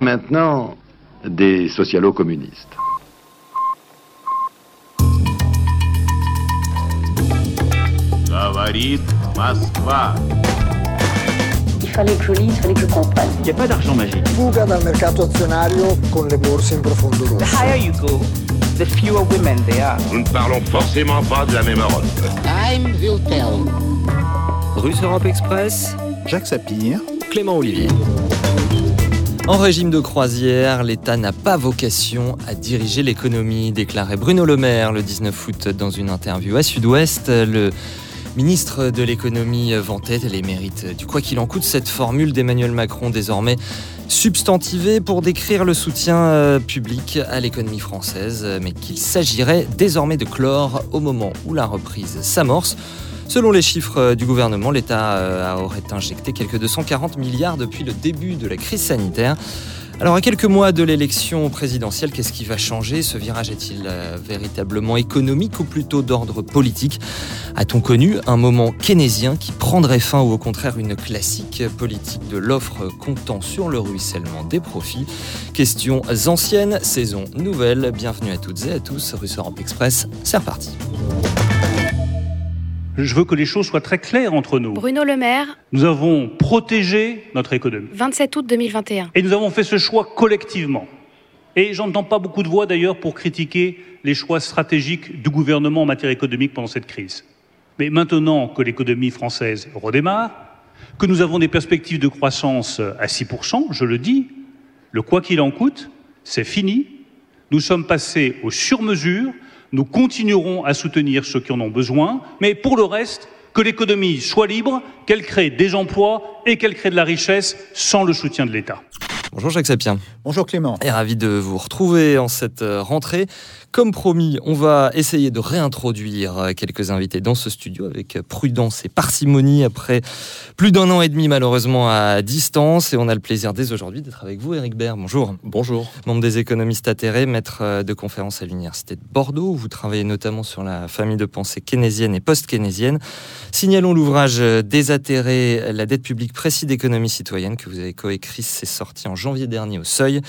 Maintenant, des socialo-communistes. Il fallait que je lise, il fallait que je comprenne. Il n'y a pas d'argent magique. Fuga dal mercato azionario con le borse in profondo rosso. The higher you go, the fewer women there are. Nous ne parlons forcément pas de la même Europe. Time will tell. Russe Europe Express, Jacques Sapir, Clément Olivier. En régime de croisière, l'État n'a pas vocation à diriger l'économie, déclarait Bruno Le Maire le 19 août dans une interview à Sud-Ouest. Le ministre de l'économie vantait les mérites du quoi qu'il en coûte. Cette formule d'Emmanuel Macron désormais substantivée pour décrire le soutien euh, public à l'économie française, mais qu'il s'agirait désormais de clore au moment où la reprise s'amorce. Selon les chiffres du gouvernement, l'État euh, aurait injecté quelques 240 milliards depuis le début de la crise sanitaire. Alors à quelques mois de l'élection présidentielle, qu'est-ce qui va changer? Ce virage est-il euh, véritablement économique ou plutôt d'ordre politique? A-t-on connu un moment keynésien qui prendrait fin ou au contraire une classique politique de l'offre comptant sur le ruissellement des profits? Questions anciennes, saison nouvelle. Bienvenue à toutes et à tous. Russe Europe Express, c'est reparti. Je veux que les choses soient très claires entre nous. Bruno Le Maire, Nous avons protégé notre économie. 27 août 2021. Et nous avons fait ce choix collectivement. Et j'entends pas beaucoup de voix d'ailleurs pour critiquer les choix stratégiques du gouvernement en matière économique pendant cette crise. Mais maintenant que l'économie française redémarre, que nous avons des perspectives de croissance à 6%, je le dis, le quoi qu'il en coûte, c'est fini. Nous sommes passés aux sur-mesures. Nous continuerons à soutenir ceux qui en ont besoin. Mais pour le reste, que l'économie soit libre, qu'elle crée des emplois et qu'elle crée de la richesse sans le soutien de l'État. Bonjour Jacques Sapien. Bonjour Clément. Et ravi de vous retrouver en cette euh, rentrée. Comme promis, on va essayer de réintroduire euh, quelques invités dans ce studio avec prudence et parcimonie après plus d'un an et demi malheureusement à distance. Et on a le plaisir dès aujourd'hui d'être avec vous, Eric Baird. Bonjour. Bonjour. Membre des économistes atterrés, maître euh, de conférence à l'Université de Bordeaux. où Vous travaillez notamment sur la famille de pensée keynésienne et post-keynésienne. Signalons l'ouvrage Désatterrer la dette publique précis d'économie citoyenne que vous avez coécrit. C'est sorti en janvier dernier au Seuil.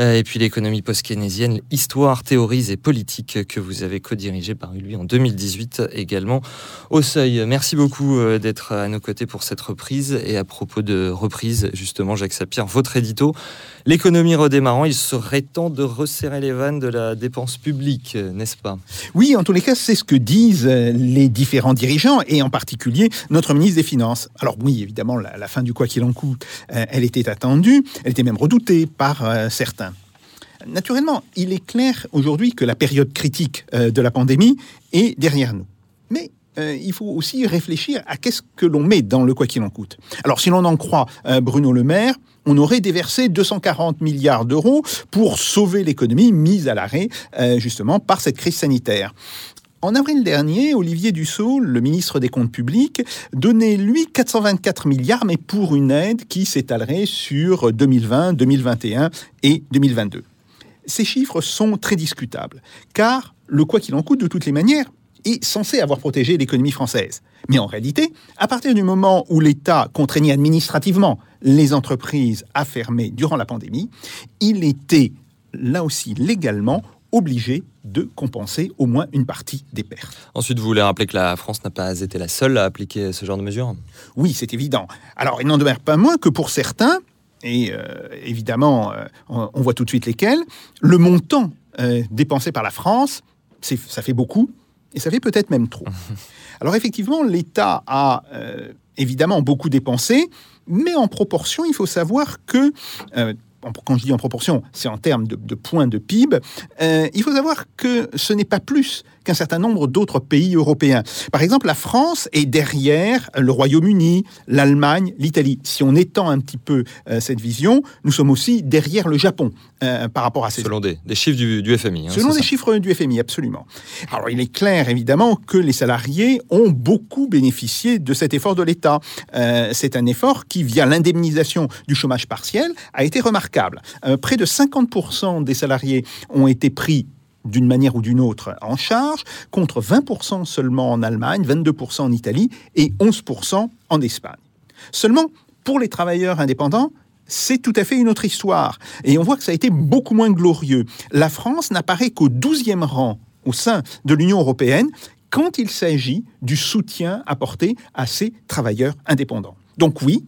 Euh, Et puis l'économie post-keynésienne, histoire, théorise et politique que vous avez co-dirigé paru lui en 2018 également au Seuil. Merci beaucoup euh, d'être à nos côtés pour cette reprise. Et à propos de reprise, justement, Jacques Sapir, votre édito, l'économie redémarrant, il serait temps de resserrer les vannes de la dépense publique, n'est-ce pas? Oui, en tous les cas, c'est ce que disent euh, les différents dirigeants et en particulier notre ministre des Finances. Alors oui, évidemment, la, la fin du quoi qu'il en coûte, euh, elle était attendue, elle était même redoutée par certains. Naturellement, il est clair aujourd'hui que la période critique euh, de la pandémie est derrière nous. Mais euh, il faut aussi réfléchir à qu'est-ce que l'on met dans le quoi qu'il en coûte. Alors, si l'on en croit euh, Bruno Le Maire, on aurait déversé 240 milliards d'euros pour sauver l'économie mise à l'arrêt justement par cette crise sanitaire. En avril dernier, Olivier Dussault, le ministre des Comptes publics, donnait lui 424 milliards, mais pour une aide qui s'étalerait sur 2020, 2021 et 2022. Ces chiffres sont très discutables, car le quoi qu'il en coûte, de toutes les manières, est censé avoir protégé l'économie française. Mais en réalité, à partir du moment où l'État contraignait administrativement les entreprises à fermer durant la pandémie, il était là aussi légalement obligé de compenser au moins une partie des pertes. Ensuite, vous voulez rappeler que la France n'a pas été la seule à appliquer ce genre de mesures? Oui, c'est évident. Alors, il n'en demeure pas moins que pour certains, et euh, évidemment, euh, on, on voit tout de suite lesquels, le montant euh, dépensé par la France, ça fait beaucoup, et ça fait peut-être même trop. Alors effectivement, l'État a évidemment beaucoup dépensé, mais en proportion, il faut savoir que, quand je dis en proportion, c'est en termes de, de points de PIB, il faut savoir que ce n'est pas plus qu'un certain nombre d'autres pays européens. Par exemple, la France est derrière le Royaume-Uni, l'Allemagne, l'Italie. Si on étend un petit peu euh, cette vision, nous sommes aussi derrière le Japon euh, par rapport à ces Selon des, des chiffres du, du FMI. hein, Selon ça chiffres du FMI, absolument. Alors, il est clair, évidemment, que les salariés ont beaucoup bénéficié de cet effort de l'État. Euh, c'est un effort qui, via l'indemnisation du chômage partiel, a été remarquable. Près de 50% des salariés ont été pris d'une manière ou d'une autre en charge, contre 20% seulement en Allemagne, 22% en Italie et 11% en Espagne. Seulement, pour les travailleurs indépendants, c'est tout à fait une autre histoire. Et on voit que ça a été beaucoup moins glorieux. La France n'apparaît qu'au 12e rang au sein de l'Union européenne quand il s'agit du soutien apporté à ces travailleurs indépendants. Donc oui,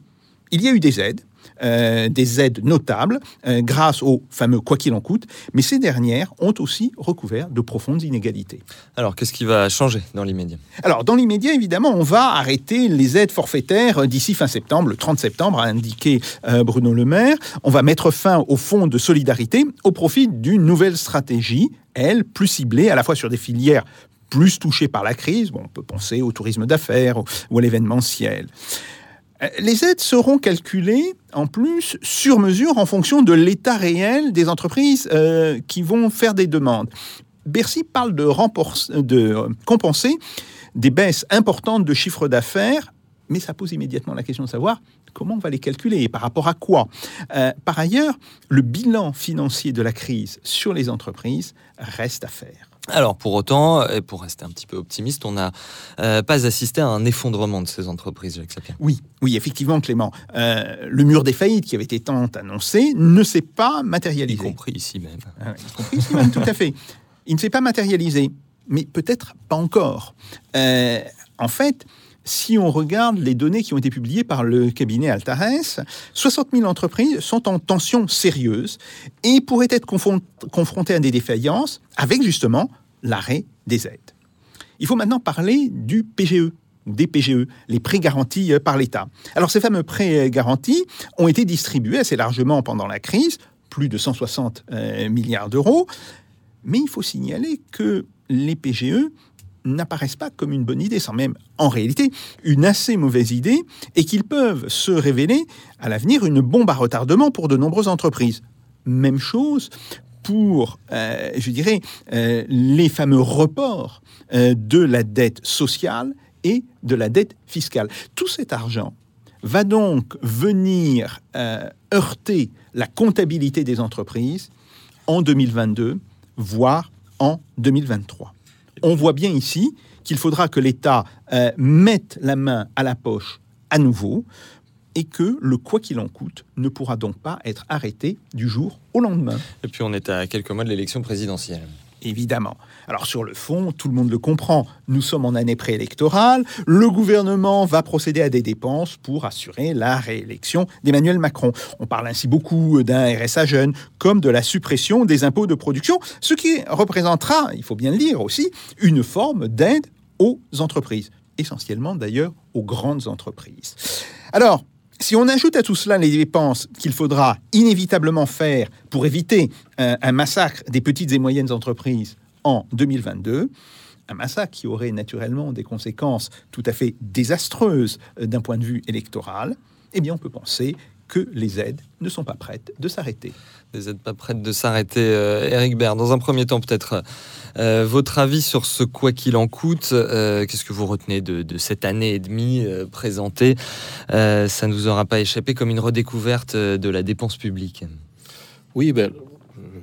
il y a eu des aides, euh, des aides notables euh, grâce au fameux quoi qu'il en coûte, mais ces dernières ont aussi recouvert de profondes inégalités. Alors, qu'est-ce qui va changer dans l'immédiat? Alors, dans l'immédiat, évidemment, on va arrêter les aides forfaitaires d'ici fin septembre, le 30 septembre, a indiqué euh, Bruno Le Maire. On va mettre fin au fonds de solidarité au profit d'une nouvelle stratégie, elle, plus ciblée à la fois sur des filières plus touchées par la crise, bon, on peut penser au tourisme d'affaires ou à l'événementiel. Euh, les aides seront calculées en plus sur mesure en fonction de l'état réel des entreprises euh, qui vont faire des demandes. Bercy parle de, de compenser des baisses importantes de chiffre d'affaires, mais ça pose immédiatement la question de savoir comment on va les calculer et par rapport à quoi. Euh, par ailleurs, le bilan financier de la crise sur les entreprises reste à faire. Alors pour autant, et pour rester un petit peu optimiste, on n'a euh, pas assisté à un effondrement de ces entreprises, Jacques Sapien. Oui, oui, effectivement, Clément. Euh, le mur des faillites qui avait été tant annoncé ne s'est pas matérialisé. Y compris ici même. Ah y compris ici même, tout à fait. Il ne s'est pas matérialisé, mais peut-être pas encore. Euh, en fait, si on regarde les données qui ont été publiées par le cabinet Altares, 60 000 entreprises sont en tension sérieuse et pourraient être confrontées à des défaillances avec justement l'arrêt des aides. Il faut maintenant parler du PGE, des PGE, les prêts garantis par l'État. Alors ces fameux prêts garantis ont été distribués assez largement pendant la crise, plus de 160 euh, milliards d'euros, mais il faut signaler que les PGE n'apparaissent pas comme une bonne idée, sans même en réalité une assez mauvaise idée, et qu'ils peuvent se révéler à l'avenir une bombe à retardement pour de nombreuses entreprises. Même chose pour, euh, je dirais, euh, les fameux reports euh, de la dette sociale et de la dette fiscale. Tout cet argent va donc venir heurter la comptabilité des entreprises en 2022, voire en 2023 on voit bien ici qu'il faudra que l'État mette la main à la poche à nouveau et que le quoi qu'il en coûte ne pourra donc pas être arrêté du jour au lendemain. Et puis on est à quelques mois de l'élection présidentielle évidemment. Alors sur le fond, tout le monde le comprend, nous sommes en année préélectorale, le gouvernement va procéder à des dépenses pour assurer la réélection d'Emmanuel Macron. On parle ainsi beaucoup d'un RSA jeune, comme de la suppression des impôts de production, ce qui représentera, il faut bien le dire aussi, une forme d'aide aux entreprises, essentiellement d'ailleurs aux grandes entreprises. Alors, si on ajoute à tout cela les dépenses qu'il faudra inévitablement faire pour éviter un, un, massacre des petites et moyennes entreprises en 2022, un massacre qui aurait naturellement des conséquences tout à fait désastreuses euh, d'un point de vue électoral, eh bien on peut penser que les aides ne sont pas prêtes de s'arrêter. Les aides pas prêtes de s'arrêter. Eric euh, Baird, dans un premier temps, peut-être euh, votre avis sur ce quoi qu'il en coûte. Euh, qu'est-ce que vous retenez de, cette année et demie présentée Ça ne nous aura pas échappé comme une redécouverte de la dépense publique. Oui, ben,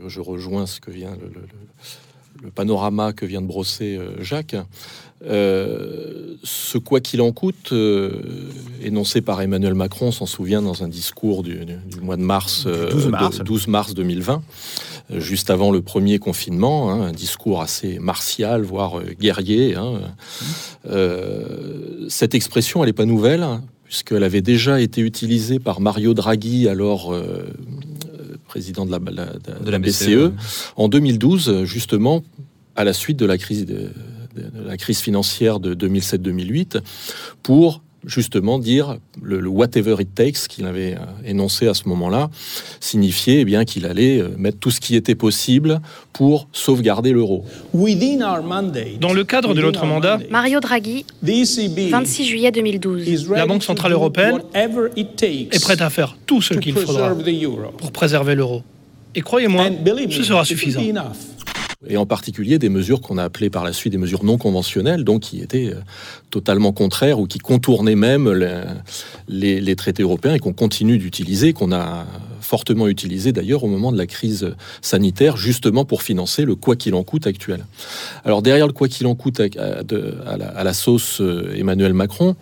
je rejoins ce que vient le, le panorama que vient de brosser Jacques. Euh, ce quoi qu'il en coûte, euh, énoncé par Emmanuel Macron, s'en souvient dans un discours du, mois de mars, 12 mars, 2020, euh, juste avant le premier confinement, hein, un discours assez martial, voire guerrier. Hein. cette expression, elle n'est pas nouvelle, hein, puisqu'elle avait déjà été utilisée par Mario Draghi, alors président de la, de la BCE, e, en 2012, justement, à la suite de la crise de de la crise financière de 2007-2008 pour justement dire le, whatever it takes qu'il avait euh, énoncé à ce moment-là signifiait eh bien qu'il allait euh, mettre tout ce qui était possible pour sauvegarder l'euro. Dans le cadre de notre mandat, Mario Draghi, 26 juillet 2012, la Banque centrale européenne est prête à faire tout ce qu'il faudra pour préserver l'euro. Et croyez-moi, ce sera suffisant et en particulier des mesures qu'on a appelées par la suite des mesures non conventionnelles, donc qui étaient euh, totalement contraires ou qui contournaient même les, traités européens et qu'on continue d'utiliser, qu'on a fortement utilisé d'ailleurs au moment de la crise sanitaire, justement pour financer le quoi qu'il en coûte actuel. Alors derrière le quoi qu'il en coûte à, la, sauce euh, Emmanuel Macron,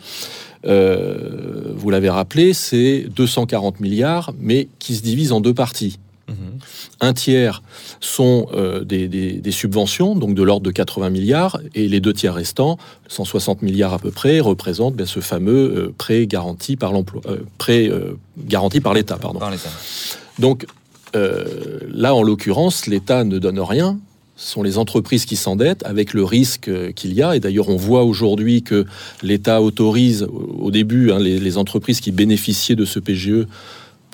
vous l'avez rappelé, c'est 240 milliards, mais qui se divise en deux parties. Un tiers sont euh, des, subventions, donc de l'ordre de 80 milliards, et les deux tiers restants, 160 milliards à peu près, représentent ce fameux euh, prêt garanti par l'emploi, euh, prêt garanti par l'État, pardon. Donc là, en l'occurrence, l'État ne donne rien. Ce sont les entreprises qui s'endettent avec le risque qu'il y a. Et d'ailleurs, on voit aujourd'hui que l'État autorise au début hein, les entreprises qui bénéficiaient de ce PGE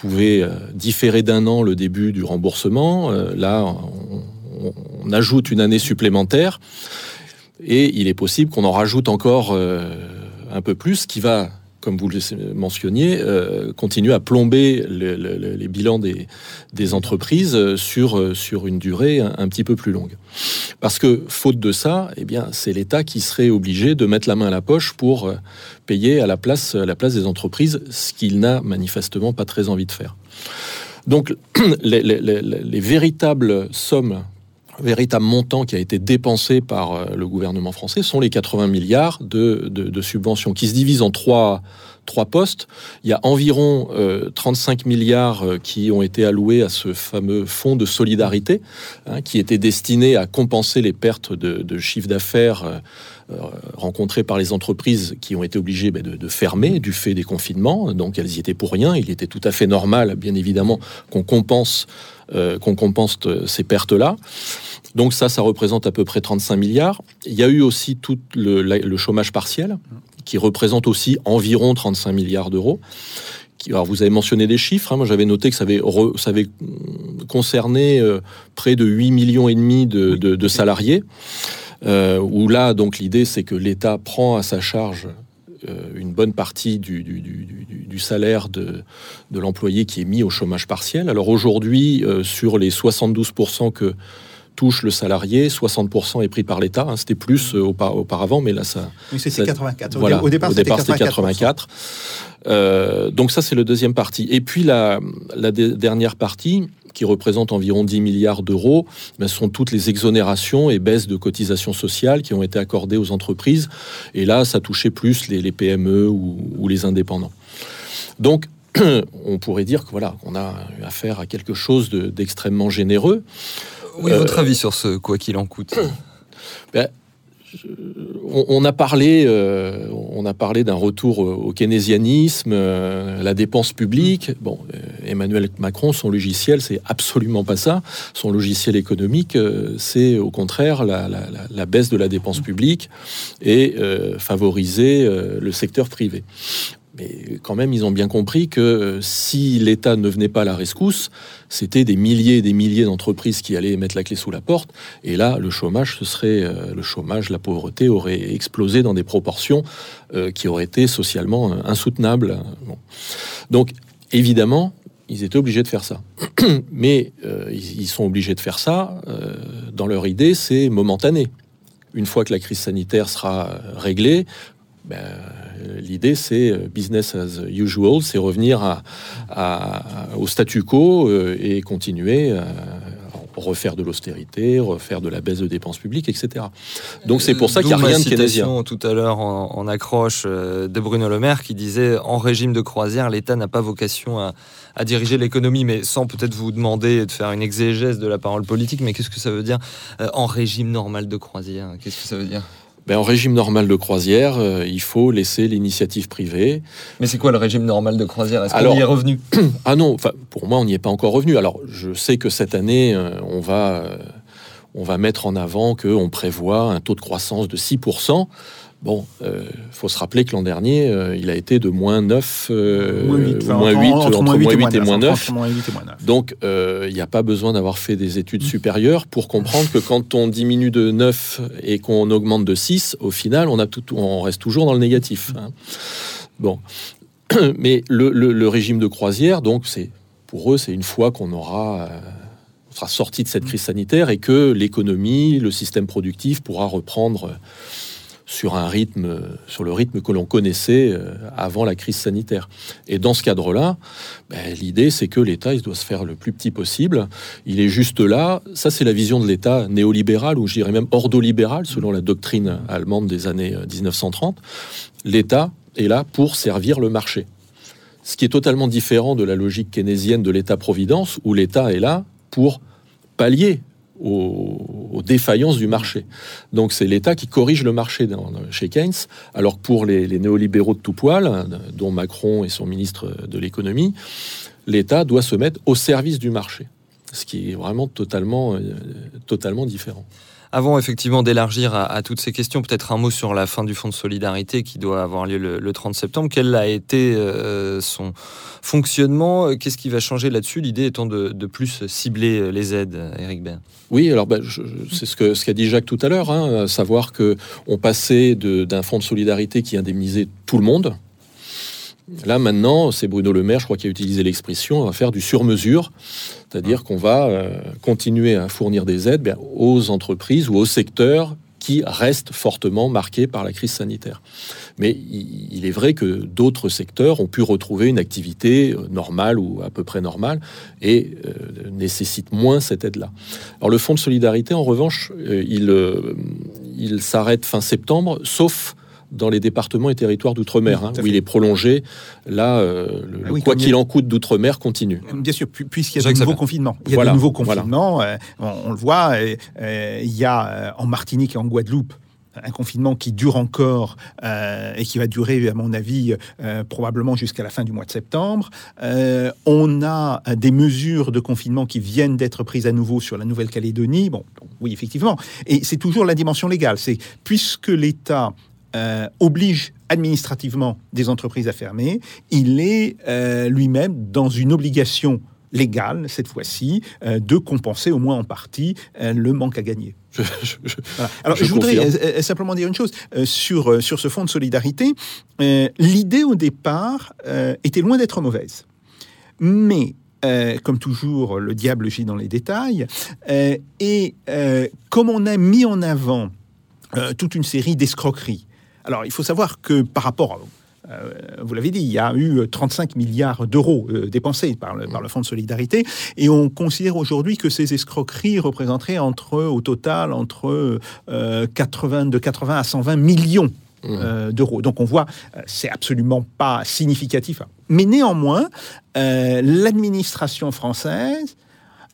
pouvait euh, différer d'un an le début du remboursement. Euh, là, on, ajoute une année supplémentaire et il est possible qu'on en rajoute encore euh, un peu plus, qui va comme vous le mentionniez, euh, continue à plomber les bilans des, entreprises sur, sur une durée un, petit peu plus longue. Parce que, faute de ça, eh bien, c'est l'État qui serait obligé de mettre la main à la poche pour euh, payer à la place, à la place des entreprises, ce qu'il n'a manifestement pas très envie de faire. Donc, les, les véritables sommes véritable montant qui a été dépensé par euh, le gouvernement français sont les 80 milliards de, subventions qui se divisent en trois, trois postes. Il y a environ 35 euh, milliards euh, qui ont été alloués à ce fameux fonds de solidarité hein, qui était destiné à compenser les pertes de, chiffre d'affaires rencontrées par les entreprises qui ont été obligées ben, de, de, fermer du fait des confinements. Donc elles y étaient pour rien. Il était tout à fait normal, bien évidemment, qu'on compense, qu'on compense ces pertes-là. Donc ça, ça représente à peu près 35 milliards. Il y a eu aussi tout le, chômage partiel, qui représente aussi environ 35 milliards d'euros. Alors vous avez mentionné des chiffres, hein. moi j'avais noté que ça avait, ça avait concerné euh, près de 8 millions et demi de, salariés, euh, où là donc l'idée c'est que l'État prend à sa charge euh, une bonne partie du, du, salaire de, de l'employé qui est mis au chômage partiel. Alors aujourd'hui, sur les 72% que touche le salarié, 60% est pris par l'État. Hein. c'était plus euh, auparavant, mais là, ça. Oui, c'était 84. Voilà, au départ, c'était 84. Euh, donc, ça, c'est le deuxième partie. Et puis, la, la dernière partie, qui représente environ 10 milliards d'euros, ben, sont toutes les exonérations et baisses de cotisations sociales qui ont été accordées aux entreprises. Et là, ça touchait plus les, PME ou, les indépendants. Donc, on pourrait dire que voilà, on a affaire à quelque chose d'extrêmement généreux. Oui, votre avis sur ce quoi qu'il en coûte ben, on, a parlé, euh, on a parlé d'un retour au keynésianisme, euh, la dépense publique. Bon, euh, Emmanuel Macron, son logiciel, c'est absolument pas ça. Son logiciel économique, c'est au contraire la, baisse de la dépense publique et favoriser le secteur privé. Mais quand même, ils ont bien compris que euh, si l'État ne venait pas à la rescousse, c'était des milliers et des milliers d'entreprises qui allaient mettre la clé sous la porte. Et là, le chômage, ce serait euh, le chômage, la pauvreté aurait explosé dans des proportions euh, qui auraient été socialement insoutenables. Donc, évidemment, ils étaient obligés de faire ça. Mais ils, sont obligés de faire ça. dans leur idée, c'est momentané. Une fois que la crise sanitaire sera réglée, ben, l'idée c'est euh, business as usual, c'est revenir au statu quo euh, et continuer à refaire de l'austérité, refaire de la baisse de dépenses publiques, etc. Donc c'est pour ça qu'il n'y a rien de keynésien. tout à l'heure en, accroche euh, de Bruno Le Maire qui disait en régime de croisière, l'État n'a pas vocation à, diriger l'économie, mais sans peut-être vous demander de faire une exégèse de la parole politique, mais qu'est-ce que ça veut dire en régime normal de croisière? Qu'est-ce que ça veut dire? Ben, en régime normal de croisière, euh, il faut laisser l'initiative privée. Mais c'est quoi le régime normal de croisière? Est-ce qu'on y est revenu? Ah non, pour moi, on n'y est pas encore revenu. Alors, je sais que cette année, euh, on va, euh, on va mettre en avant qu'on prévoit un taux de croissance de 6%. Bon, il euh, faut se rappeler que l'an dernier, euh, il a été de moins 9, euh, moins 8, moins 8 entre, moins 8, et, moins 9. Donc, il n'y a pas besoin d'avoir fait des études supérieures pour comprendre que quand on diminue de 9 et qu'on augmente de 6, au final, on, a tout, on reste toujours dans le négatif. Hein. Bon. Mais le, régime de croisière, donc, c'est pour eux, c'est une fois qu'on aura sera sorti de cette crise sanitaire et que l'économie, le système productif pourra reprendre sur un rythme, sur le rythme que l'on connaissait euh, avant la crise sanitaire. Et dans ce cadre-là, ben, l'idée c'est que l'État il doit se faire le plus petit possible. Il est juste là. Ça c'est la vision de l'État néolibéral ou je dirais même ordolibéral selon la doctrine allemande des années 1930. Euh, L'État est là pour servir le marché. Ce qui est totalement différent de la logique keynésienne de l'État-providence, où l'État est là pour pallier aux, défaillances du marché. Donc c'est l'État qui corrige le marché dans, chez Keynes, alors que pour les, néolibéraux de tout poil, dont Macron et son ministre de l'économie, l'État doit se mettre au service du marché, ce qui est vraiment totalement, euh, totalement différent. Avant effectivement d'élargir à, toutes ces questions, peut-être un mot sur la fin du fonds de solidarité qui doit avoir lieu le, 30 septembre. Quel a été euh, son fonctionnement? Qu'est-ce qui va changer là-dessus? L'idée étant de, plus cibler les aides, Eric Bain. Oui, alors bah, c'est ce qu'a ce dit Jacques tout à l'heure, hein, savoir que on passait d'un fonds de solidarité qui indemnisait tout le monde, Là, maintenant, c'est Bruno Le Maire, je crois, qui a utilisé l'expression, on va faire du sur-mesure, c'est-à-dire qu'on va euh, continuer à fournir des aides aux entreprises ou aux secteurs qui restent fortement marqués par la crise sanitaire. Mais il est vrai que d'autres secteurs ont pu retrouver une activité euh, normale ou à peu près normale et euh, nécessitent moins cette aide-là. Alors le fonds de solidarité, en revanche, il, il s'arrête fin septembre, sauf dans les départements et territoires d'outre-mer, hein, où il est prolongé. Là, euh, le, ah quoi qu'il en coûte d'outre-mer continue. Bien sûr, puisqu'il y a de nouveaux confinements. Il y a de nouveaux confinements, euh, on, le voit, euh, il y a en Martinique et en Guadeloupe un confinement qui dure encore et qui va durer, à mon avis, probablement jusqu'à la fin du mois de septembre. on a des mesures de confinement qui viennent d'être prises à nouveau sur la Nouvelle-Calédonie. Bon, oui, effectivement. Et c'est toujours la dimension légale. C'est puisque l'État euh, oblige administrativement des entreprises à fermer, il est euh, lui-même dans une obligation légale, cette fois-ci, euh, de compenser au moins en partie le manque à gagner. Alors, je, voudrais simplement dire une chose sur, sur ce fonds de solidarité. L'idée au départ était loin d'être mauvaise. Mais comme toujours, le diable gît dans les détails. et comme on a mis en avant toute une série d'escroqueries, alors, il faut savoir que par rapport, euh, vous l'avez dit, il y a eu 35 milliards d'euros euh, dépensés par le, par le, Fonds de solidarité, et on considère aujourd'hui que ces escroqueries représenteraient entre, au total entre 80, euh, de 80 à 120 millions mmh. d'euros. Donc on voit, c'est absolument pas significatif. Mais néanmoins, l'administration française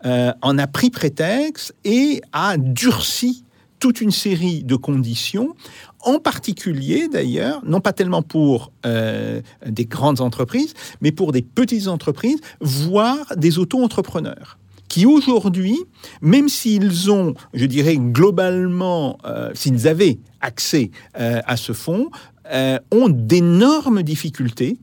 en a pris prétexte et a durci toute une série de conditions en particulier d'ailleurs, non pas tellement pour euh, des grandes entreprises, mais pour des petites entreprises, voire des auto-entrepreneurs qui aujourd'hui, même s'ils ont, je dirais globalement, euh, s'ils avaient accès euh, à ce fonds, ont d'énormes difficultés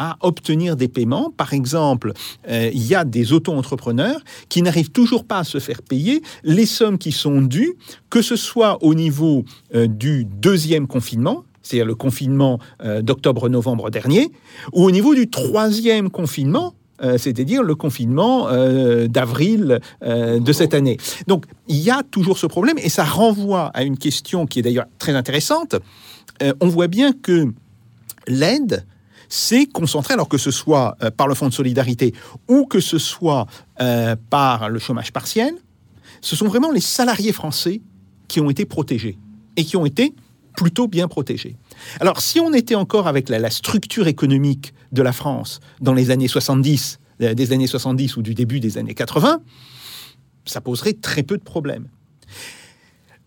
à obtenir des paiements. Par exemple, euh, il y a des auto-entrepreneurs qui n'arrivent toujours pas à se faire payer les sommes qui sont dues, que ce soit au niveau euh, du deuxième confinement, c'est-à-dire le confinement euh, d'octobre-novembre dernier, ou au niveau du troisième confinement, c'est-à-dire le confinement d'avril de cette année. Donc il y a toujours ce problème et ça renvoie à une question qui est d'ailleurs très intéressante. on voit bien que l'aide c'est concentrer, alors que ce soit euh, par le Fonds de solidarité ou que ce soit euh, par le chômage partiel, ce sont vraiment les salariés français qui ont été protégés et qui ont été plutôt bien protégés. Alors si on était encore avec la, structure économique de la France dans les années 70, euh, des années 70 ou du début des années 80, ça poserait très peu de problèmes.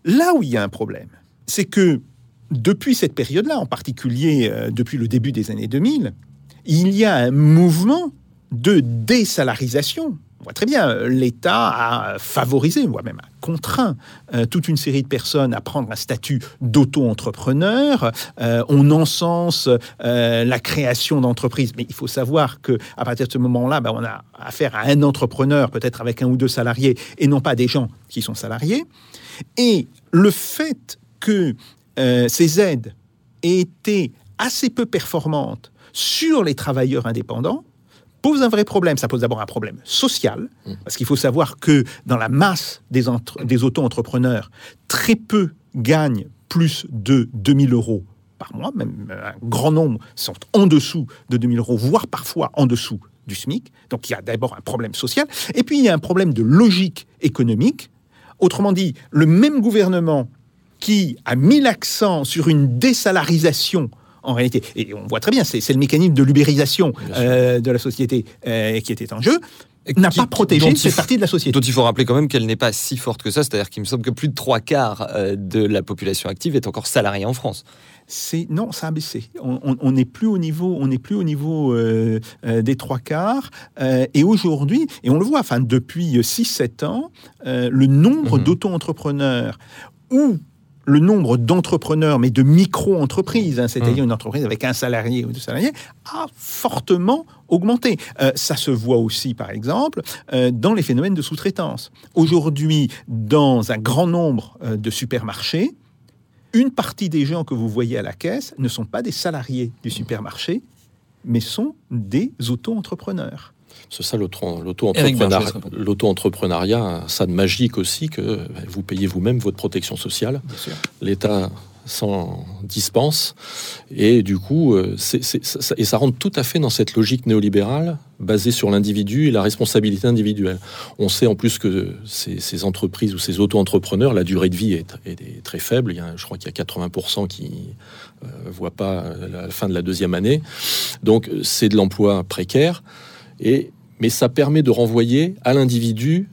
Là où il y a un problème, c'est que depuis cette période-là, en particulier euh, depuis le début des années 2000, il y a un mouvement de désalarisation. On voit très bien, l'État a favorisé, voire même contraint euh, toute une série de personnes à prendre un statut d'auto-entrepreneur. Euh, on encense la création d'entreprises, mais il faut savoir que à partir de ce moment-là, ben, on a affaire à un entrepreneur, peut-être avec un ou deux salariés, et non pas des gens qui sont salariés. Et le fait que euh, ces aides étaient assez peu performantes sur les travailleurs indépendants, pose un vrai problème. Ça pose d'abord un problème social, mmh. parce qu'il faut savoir que dans la masse des, des auto-entrepreneurs, très peu gagnent plus de 2000 euros par mois, même euh, un grand nombre sont en dessous de 2000 euros, voire parfois en dessous du SMIC. Donc il y a d'abord un problème social, et puis il y a un problème de logique économique. Autrement dit, le même gouvernement qui a mis l'accent sur une désalarisation en réalité. Et on voit très bien, c'est le mécanisme de l'ubérisation de la société qui était en jeu n'a pas protégé cette partie de la société. Dont il faut rappeler quand même qu'elle n'est pas si forte que ça, c'est-à-dire qu'il me semble que plus de trois quarts de la population active est encore salariée en France c'est non, ça a baissé. On n'est plus au niveau, on n'est plus au niveau euh, euh, des trois quarts. Euh, et aujourd'hui, et on le voit, enfin depuis 6-7 ans, le nombre mhm. d'auto-entrepreneurs ou le nombre d'entrepreneurs, mais de micro-entreprises, hein, c'est-à-dire mhm. une entreprise avec un salarié ou deux salariés, a fortement augmenté. ça se voit aussi, par exemple, dans les phénomènes de sous-traitance. Aujourd'hui, dans un grand nombre de supermarchés, une partie des gens que vous voyez à la caisse ne sont pas des salariés du supermarché, mais sont des auto-entrepreneurs. C'est ça l'auto-entrepreneuriat, ça de magique aussi que vous payez vous-même votre protection sociale. L'État s'en dispense. Et du coup, euh, ça, et ça rentre tout à fait dans cette logique néolibérale basée sur l'individu et la responsabilité individuelle. On sait en plus que ces, entreprises ou ces auto-entrepreneurs, la durée de vie est, très faible. Il y a, je crois qu'il y a 80% qui ne euh, voient pas la fin de la deuxième année. Donc c'est de l'emploi précaire. Et, mais ça permet de renvoyer à l'individu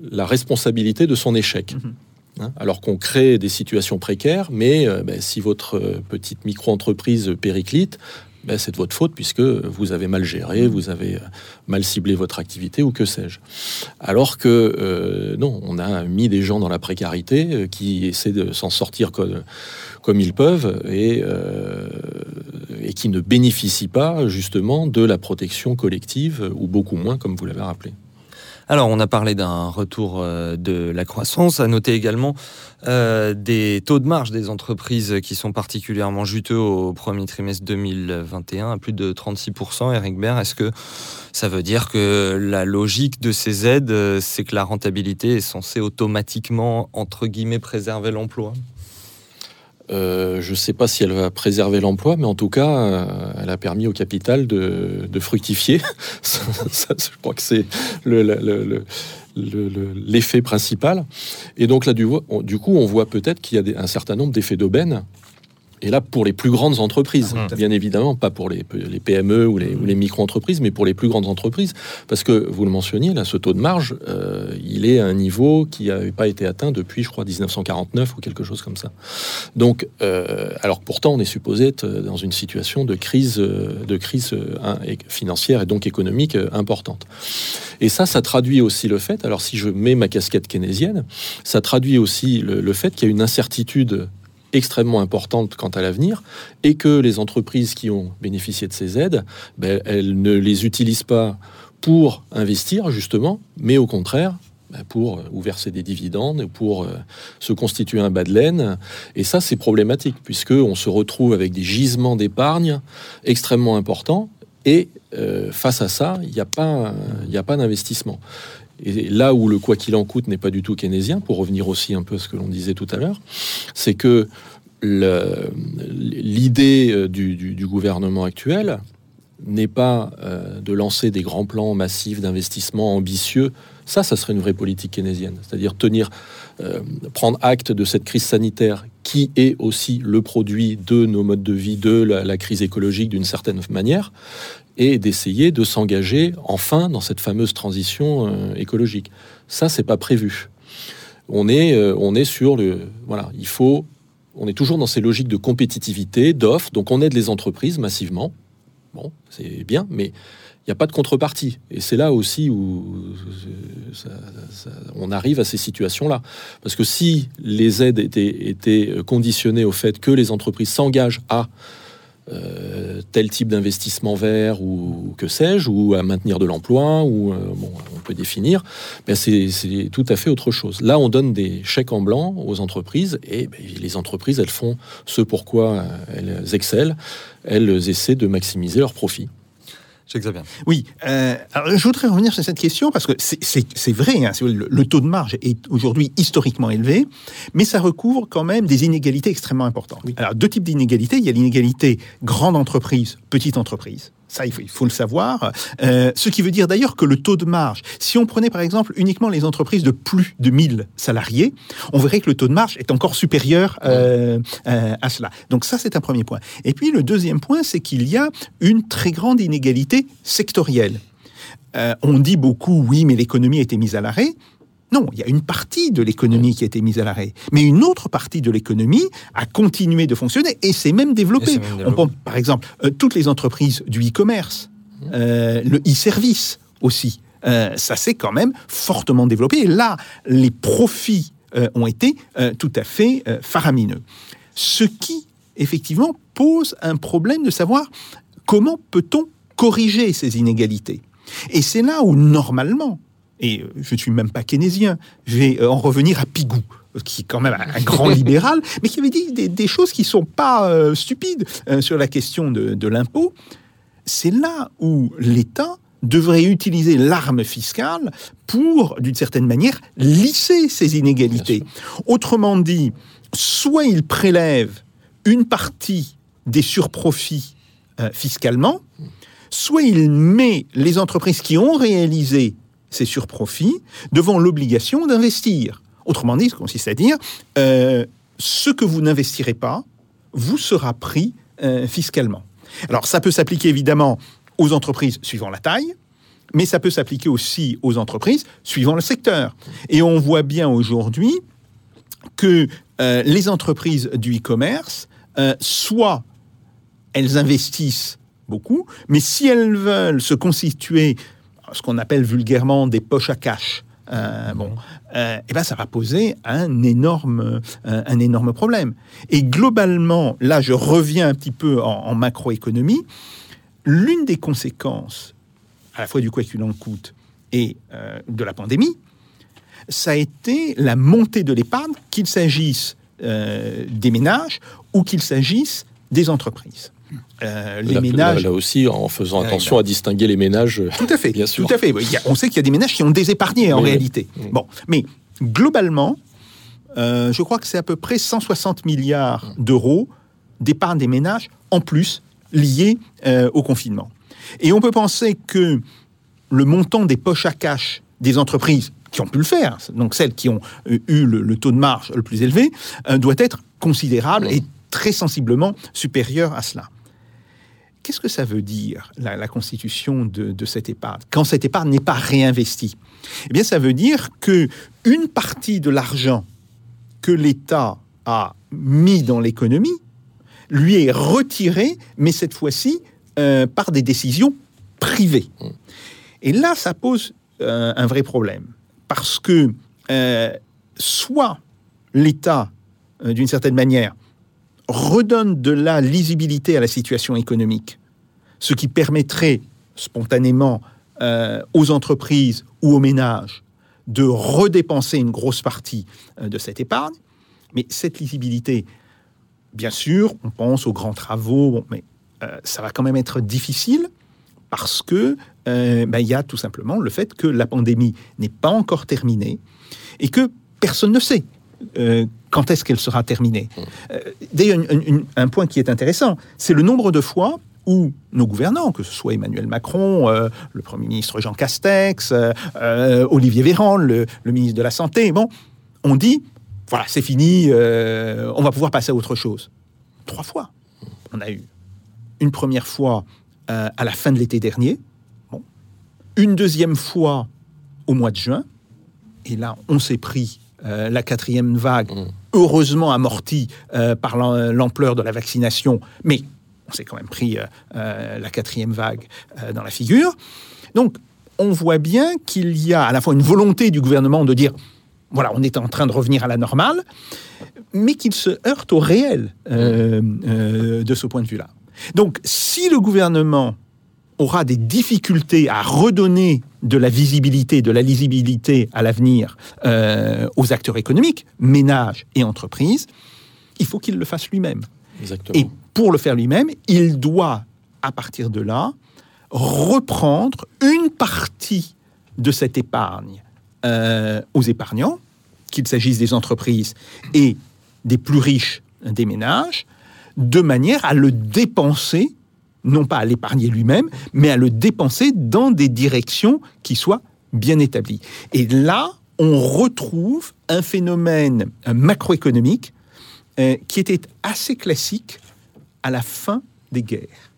la responsabilité de son échec. Mm-hmm. Hein, alors qu'on crée des situations précaires, mais euh, ben, si votre euh, petite micro-entreprise périclite, ben, c'est de votre faute puisque vous avez mal géré, vous avez euh, mal ciblé votre activité ou que sais-je. Alors que non, on a mis des gens dans la précarité qui essaient de s'en sortir comme, comme, ils peuvent et, et qui ne bénéficient pas justement de la protection collective ou beaucoup moins comme vous l'avez rappelé. Alors, on a parlé d'un retour euh, de la croissance. À noter également euh, des taux de marge des entreprises qui sont particulièrement juteux au premier trimestre 2021, à plus de 36%. Eric Baird, est-ce que ça veut dire que la logique de ces aides, euh, c'est que la rentabilité est censée automatiquement, entre guillemets, préserver l'emploi? Euh, je ne sais pas si elle va préserver l'emploi, mais en tout cas, euh, elle a permis au capital de, fructifier. je crois que c'est l'effet principal. Et donc là, du, du coup, on voit peut-être qu'il y a un certain nombre d'effets d'aubaine et là, pour les plus grandes entreprises, ah, bien évidemment, pas pour les, PME ou les, micro-entreprises, mais pour les plus grandes entreprises, parce que vous le mentionniez, là, ce taux de marge, euh, il est à un niveau qui n'avait pas été atteint depuis, je crois, 1949 ou quelque chose comme ça. Donc, euh, alors pourtant, on est supposé être dans une situation de crise, de crise financière et donc économique importante. Et ça, ça traduit aussi le fait, alors si je mets ma casquette keynésienne, ça traduit aussi le fait qu'il y a une incertitude extrêmement importante quant à l'avenir et que les entreprises qui ont bénéficié de ces aides, ben, elles ne les utilisent pas pour investir justement, mais au contraire ben, pour euh, ou verser des dividendes, pour euh, se constituer un bas de laine. Et ça, c'est problématique, puisque on se retrouve avec des gisements d'épargne extrêmement importants. Et euh, face à ça, il n'y a pas d'investissement. Et là où le quoi qu'il en coûte n'est pas du tout keynésien, pour revenir aussi un peu à ce que l'on disait tout à l'heure, c'est que l'idée euh, du, gouvernement actuel n'est pas euh, de lancer des grands plans massifs d'investissement ambitieux. Ça, ça serait une vraie politique keynésienne. C'est-à-dire tenir, euh, prendre acte de cette crise sanitaire qui est aussi le produit de nos modes de vie, de la crise écologique d'une certaine manière, et d'essayer de s'engager enfin dans cette fameuse transition euh, écologique. Ça, c'est pas prévu. On est, euh, on est sur le, voilà, il faut, on est toujours dans ces logiques de compétitivité, d'offres. Donc, on aide les entreprises massivement. Bon, c'est bien, mais il n'y a pas de contrepartie. Et c'est là aussi où on arrive à ces situations-là. Parce que si les aides étaient, étaient conditionnées au fait que les entreprises s'engagent à euh, tel type d'investissement vert ou que sais-je, ou à maintenir de l'emploi, ou euh, on peut définir, ben c'est tout à fait autre chose. Là, on donne des chèques en blanc aux entreprises et ben, les entreprises, elles font ce pourquoi euh, elles excellent, elles essaient de maximiser leurs profits. Oui, euh, alors je voudrais revenir sur cette question parce que c'est vrai, hein, le, taux de marge est aujourd'hui historiquement élevé, mais ça recouvre quand même des inégalités extrêmement importantes. Alors, deux types d'inégalités. Il y a l'inégalité grande entreprise, petite entreprise. Ça, il faut, le savoir. Euh, ce qui veut dire d'ailleurs que le taux de marge, si on prenait par exemple uniquement les entreprises de plus de 1000 salariés, on verrait que le taux de marge est encore supérieur euh, euh, à cela. Donc ça, c'est un premier point. Et puis le deuxième point, c'est qu'il y a une très grande inégalité sectorielle. on dit beaucoup, oui, mais l'économie a été mise à l'arrêt. Non, il y a une partie de l'économie qui a été mise à l'arrêt, mais une autre partie de l'économie a continué de fonctionner et s'est même développée. On pense par exemple euh, toutes les entreprises du e-commerce, euh, le e-service aussi. Euh, ça s'est quand même fortement développé. Et là, les profits ont été tout à fait faramineux. Ce qui, effectivement, pose un problème de savoir comment peut-on corriger ces inégalités. Et c'est là où, normalement, et euh, je ne suis même pas keynésien, je vais euh, en revenir à Pigou qui est quand même un grand libéral, mais qui avait dit des, choses qui ne sont pas euh, stupides sur la question de, l'impôt. C'est là où l'État devrait utiliser l'arme fiscale pour, d'une certaine manière, lisser ces inégalités. Autrement dit, soit il prélève une partie des surprofits fiscalement, soit il met les entreprises qui ont réalisé ces surprofits devant l'obligation d'investir. Autrement dit, ce consiste à dire, euh, ce que vous n'investirez pas vous sera pris euh, fiscalement. Alors ça peut s'appliquer évidemment aux entreprises suivant la taille, mais ça peut s'appliquer aussi aux entreprises suivant le secteur. Et on voit bien aujourd'hui que euh, les entreprises du e-commerce, soit elles investissent beaucoup, mais si elles veulent se constituer ce qu'on appelle vulgairement des poches à cash. Euh, bon, euh, et ben ça va poser un énorme, euh, un énorme problème. Et globalement, là, je reviens un petit peu en, macroéconomie. L'une des conséquences, à la fois du quoi qu'il en coûte et de la pandémie, ça a été la montée de l'épargne, qu'il s'agisse des ménages ou qu'il s'agisse des entreprises. Euh, les ménages. Là, aussi, en faisant attention à distinguer les ménages. Tout à fait. Bien sûr. Tout à fait. on sait qu'il y a des ménages qui ont désépargné en réalité. Bon, mais globalement, euh, je crois que c'est à peu près 160 milliards mm. d'euros d'épargne des ménages en plus liés euh, au confinement. Et on peut penser que le montant des poches à cash des entreprises qui ont pu le faire, donc celles qui ont eu le, taux de marge le plus élevé, doit être considérable mm. et très sensiblement supérieur à cela. Qu'est-ce que ça veut dire, la, constitution de, cette épargne, quand cette épargne n'est pas réinvestie Eh bien, ça veut dire que une partie de l'argent que l'État a mis dans l'économie lui est retirée, mais cette fois-ci euh, par des décisions privées. Et là, ça pose euh, un vrai problème, parce que euh, soit l'État, d'une certaine manière, redonne de la lisibilité à la situation économique, ce qui permettrait spontanément euh, aux entreprises ou aux ménages de redépenser une grosse partie euh, de cette épargne. Mais cette lisibilité, bien sûr, on pense aux grands travaux, mais euh, ça va quand même être difficile parce que ben, il y a tout simplement le fait que la pandémie n'est pas encore terminée et que personne ne sait quand est-ce qu'elle sera terminée. Euh, d'ailleurs, un, point qui est intéressant, c'est le nombre de fois où nos gouvernants, que ce soit Emmanuel Macron, euh, le Premier ministre Jean Castex, euh, Olivier Véran, le, ministre de la Santé, bon, on dit, voilà, c'est fini, on va pouvoir passer à autre chose. Trois fois. On a eu une première fois à la fin de l'été dernier, bon, une deuxième fois au mois de juin, et là, on s'est pris la quatrième vague mmh heureusement amorti euh, par l'ampleur de la vaccination, mais on s'est quand même pris euh, euh, la quatrième vague dans la figure. Donc, on voit bien qu'il y a à la fois une volonté du gouvernement de dire, voilà, on est en train de revenir à la normale, mais qu'il se heurte au réel de ce point de vue-là. Donc, si le gouvernement aura des difficultés à redonner de la visibilité, de la lisibilité à l'avenir euh, aux acteurs économiques, ménages et entreprises, il faut qu'il le fasse lui-même. Et pour le faire lui-même, il doit, à partir de là, reprendre une partie de cette épargne euh, aux épargnants, qu'il s'agisse des entreprises et des plus riches des ménages, de manière à le dépenser non pas à l'épargner lui-même, mais à le dépenser dans des directions qui soient bien établies. Et là, on retrouve un phénomène macroéconomique euh, qui était assez classique à la fin des guerres.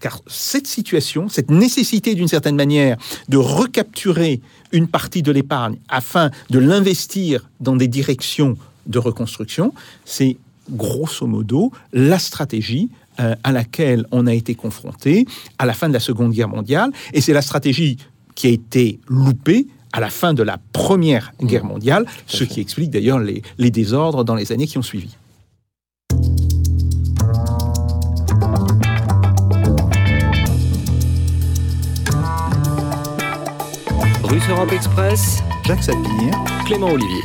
Car cette situation, cette nécessité d'une certaine manière de recapturer une partie de l'épargne afin de l'investir dans des directions de reconstruction, c'est grosso modo la stratégie euh, à laquelle on a été confronté à la fin de la Seconde Guerre mondiale, et c'est la stratégie qui a été loupée à la fin de la Première Guerre mmh. mondiale, ce qui explique d'ailleurs les, les désordres dans les années qui ont suivi. Russe Europe Express, Jacques Sapir, Clément Olivier.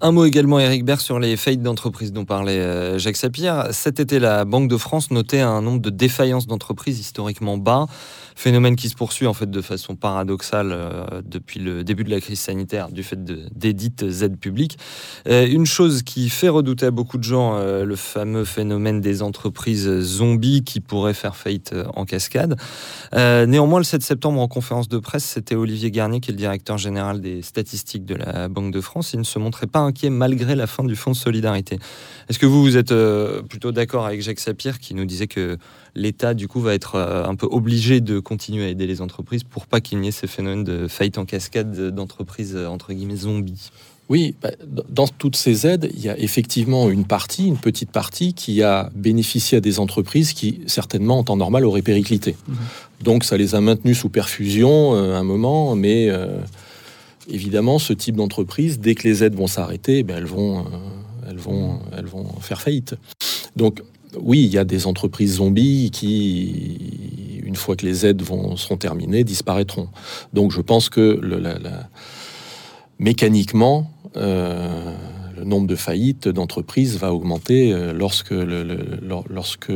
Un mot également, Eric Berg, sur les faillites d'entreprises dont parlait euh, Jacques Sapir. Cet été, la Banque de France notait un nombre de défaillances d'entreprises historiquement bas. Phénomène qui se poursuit en fait de façon paradoxale euh, depuis le début de la crise sanitaire du fait des dites aides publiques. Euh, une chose qui fait redouter à beaucoup de gens euh, le fameux phénomène des entreprises zombies qui pourraient faire faillite en cascade. néanmoins, le 7 septembre, en conférence de presse, c'était Olivier Garnier, qui est le directeur général des statistiques de la Banque de France. Il ne se montrait pas inquiet malgré la fin du fonds de solidarité. Est-ce que vous, vous êtes plutôt d'accord avec Jacques Sapir qui nous disait que l'État, du coup, va être un peu obligé de continuer à aider les entreprises pour pas qu'il n'y ait ces phénomènes de faillite en cascade d'entreprises, euh, entre guillemets, zombies. Oui, bah, dans toutes ces aides, il y a effectivement une partie, une petite partie, qui a bénéficié à des entreprises qui, certainement, en temps normal, auraient périclité. Mhm. Donc, ça les a maintenus sous perfusion euh, un moment, mais évidemment, ce type d'entreprise, dès que les aides vont s'arrêter, ben, elles, vont, elles, vont, elles vont faire faillite. Donc, oui, il y a des entreprises zombies qui, une fois que les aides vont, seront terminées, disparaîtront. Donc je pense que mécaniquement, euh, le nombre de faillites d'entreprises va augmenter euh, lorsque, lorsque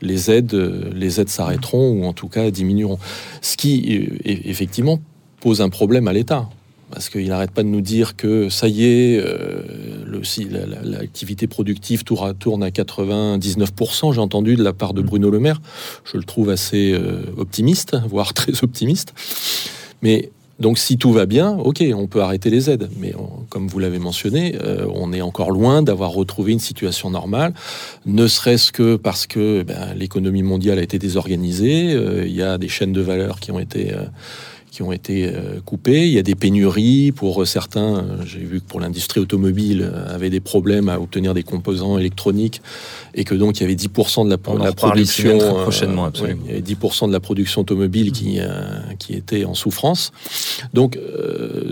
les aides, les aides s'arrêteront ou en tout cas diminueront. Ce qui euh, effectivement pose un problème à l'État parce qu'il n'arrête pas de nous dire que ça y est, euh, l'activité productive tourne à 99%, j'ai entendu de la part de mm. Bruno Le Maire. Je le trouve assez euh, optimiste, voire très optimiste. Mais donc si tout va bien, ok, on peut arrêter les aides. Mais comme vous l'avez mentionné, euh, on est encore loin d'avoir retrouvé une situation normale, ne serait-ce que parce que ben, l'économie mondiale a été désorganisée, il y a des chaînes de valeur qui ont été qui ont été euh, coupés. Il y a des pénuries pour certains. Euh, j'ai vu que pour l'industrie automobile, euh, avait des problèmes à obtenir des composants électroniques et que donc il y avait 10% de la, production prochainement. Absolument. il y avait 10% de la production automobile qui qui était en souffrance. Donc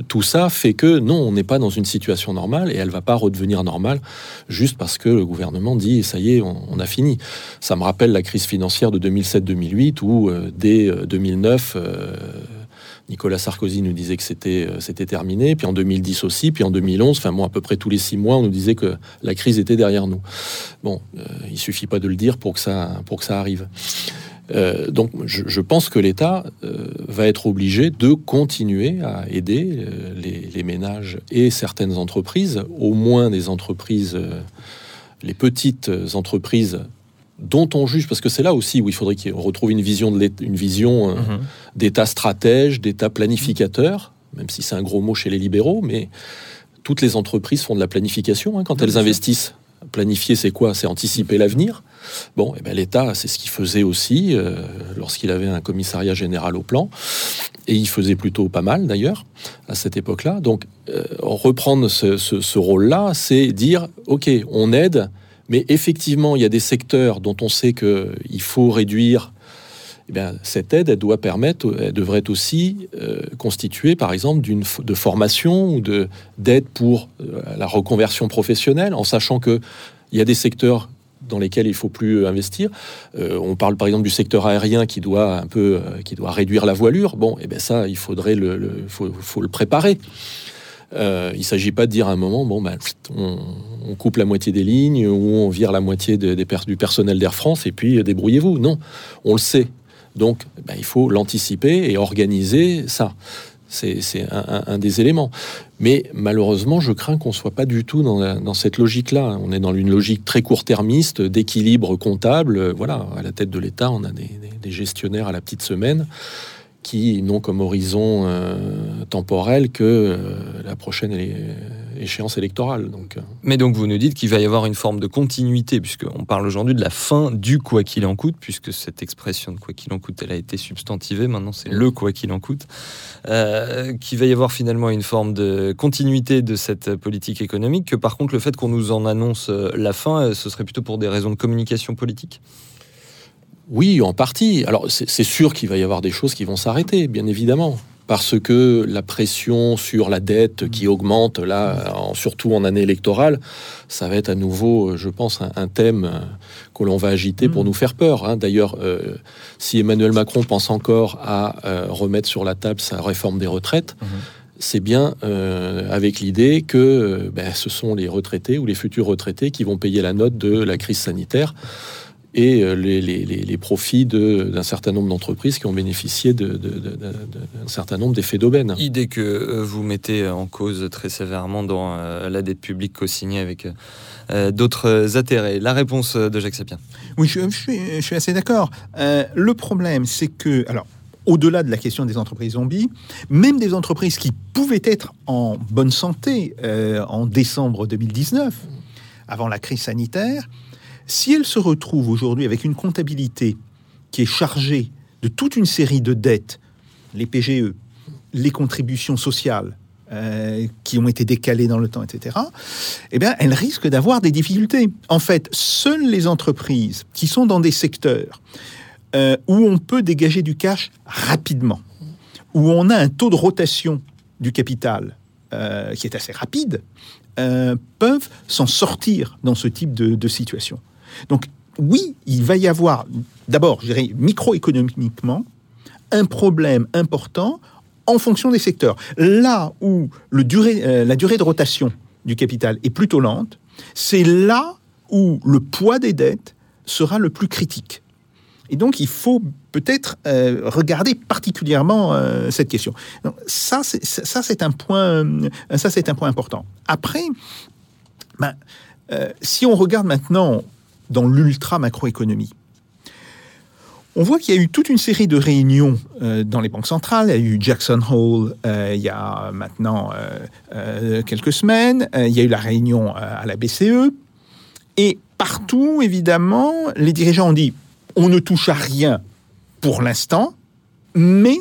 tout ça fait que non, on n'est pas dans une situation normale et elle va pas redevenir normale juste parce que le gouvernement dit ça y est, on, on a fini. Ça me rappelle la crise financière de 2007-2008 où dès 2009 Nicolas Sarkozy nous disait que c'était euh, terminé, puis en 2010 aussi, puis en 2011, enfin bon, à peu près tous les six mois, on nous disait que la crise était derrière nous. Bon, euh, il suffit pas de le dire pour que ça arrive. Euh, donc, je, pense que l'État va être obligé de continuer à aider les, les, ménages et certaines entreprises, au moins des entreprises, les petites entreprises dont on juge, parce que c'est là aussi où il faudrait qu'on retrouve une vision, de une vision euh, mhm. d'État stratège, d'État planificateur, même si c'est un gros mot chez les libéraux, mais toutes les entreprises font de la planification hein, quand elles investissent. Planifier, c'est quoi? C'est anticiper l'avenir. Bon, eh ben l'État, c'est ce qu'il faisait aussi euh, lorsqu'il avait un commissariat général au plan, et il faisait plutôt pas mal d'ailleurs à cette époque-là. Donc, euh, reprendre ce, ce rôle-là, c'est dire, ok, on aide mais effectivement, il y a des secteurs dont on sait qu'il faut réduire. Eh bien, cette aide, elle doit permettre, elle devrait aussi euh, constituer, par exemple, d'une de formation ou de d'aide pour euh, la reconversion professionnelle, en sachant que il y a des secteurs dans lesquels il faut plus investir. Euh, on parle par exemple du secteur aérien qui doit un peu, qui doit réduire la voilure. Bon, eh bien ça, il faudrait le, faut, le préparer. Euh, il ne s'agit pas de dire à un moment, bon, ben, on, coupe la moitié des lignes ou on vire la moitié du personnel d'Air France et puis euh, débrouillez-vous. Non, on le sait. Donc, ben, il faut l'anticiper et organiser ça. C'est un, des éléments. Mais malheureusement, je crains qu'on ne soit pas du tout dans, cette logique-là. On est dans une logique très court-termiste, d'équilibre comptable. Voilà, à la tête de l'État, on a des, gestionnaires à la petite semaine qui n'ont comme horizon euh, temporel que euh, la prochaine échéance électorale. Donc. Euh. Mais donc vous nous dites qu'il va y avoir une forme de continuité, puisqu'on parle aujourd'hui de la fin du quoi qu'il en coûte, puisque cette expression de quoi qu'il en coûte, elle a été substantivée, maintenant c'est le quoi qu'il en coûte, euh, qu'il va y avoir finalement une forme de continuité de cette politique économique, que par contre le fait qu'on nous en annonce la fin, ce serait plutôt pour des raisons de communication politique? Oui, en partie. Alors c'est sûr qu'il va y avoir des choses qui vont s'arrêter, bien évidemment parce que la pression sur la dette qui augmente, là, surtout en année électorale, ça va être à nouveau, je pense, un, thème que l'on va agiter pour mm. nous faire peur. Hein. D'ailleurs, euh, si Emmanuel Macron pense encore à euh, remettre sur la table sa réforme des retraites, mm-hmm. c'est bien euh, avec l'idée que ben, ce sont les retraités ou les futurs retraités qui vont payer la note de la crise sanitaire et euh, les, profits d'un certain nombre d'entreprises qui ont bénéficié d'un certain nombre d'effets d'aubaine. Idée que euh, vous mettez en cause très sévèrement dans euh, la dette publique co-signée avec d'autres intérêts. La réponse de Jacques Sapien. Oui, je, suis, assez d'accord. le problème, c'est que, alors, au-delà de la question des entreprises zombies, même des entreprises qui pouvaient être en bonne santé en décembre 2019, avant la crise sanitaire, si elle se retrouve aujourd'hui avec une comptabilité qui est chargée de toute une série de dettes, les PGE, les contributions sociales, euh, qui ont été décalées dans le temps, etc., eh bien, elle risque d'avoir des difficultés. En fait, seules les entreprises qui sont dans des secteurs euh, où on peut dégager du cash rapidement, où on a un taux de rotation du capital euh, qui est assez rapide, peuvent s'en sortir dans ce type de situation. Donc oui, il va y avoir d'abord, je dirais, microéconomiquement, un problème important en fonction des secteurs. Là où euh, la durée de rotation du capital est plutôt lente, c'est là où le poids des dettes sera le plus critique. Et donc, il faut peut-être euh, regarder particulièrement euh, cette question. ça, c'est un point, ça, c'est un point important. Après, ben, si on regarde maintenant dans l'ultra macroéconomie. On voit qu'il y a eu toute une série de réunions euh, dans les banques centrales. Il y a eu Jackson Hole euh, il y a maintenant euh, quelques semaines. il y a eu la réunion à la BCE. Et partout, évidemment, les dirigeants ont dit on ne touche à rien pour l'instant, mais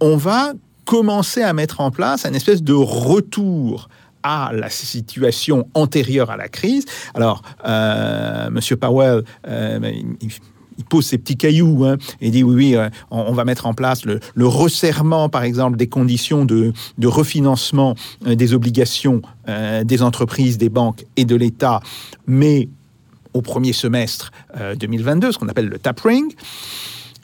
on va commencer à mettre en place un espèce de retour à la situation antérieure à la crise. Alors, euh, Monsieur Powell, euh, ben, il, pose ses petits cailloux hein, et dit oui, oui, euh, on, va mettre en place le, resserrement, par exemple, des conditions de, refinancement des obligations des entreprises, des banques et de l'État, mais au premier semestre 2022, ce qu'on appelle le tapering.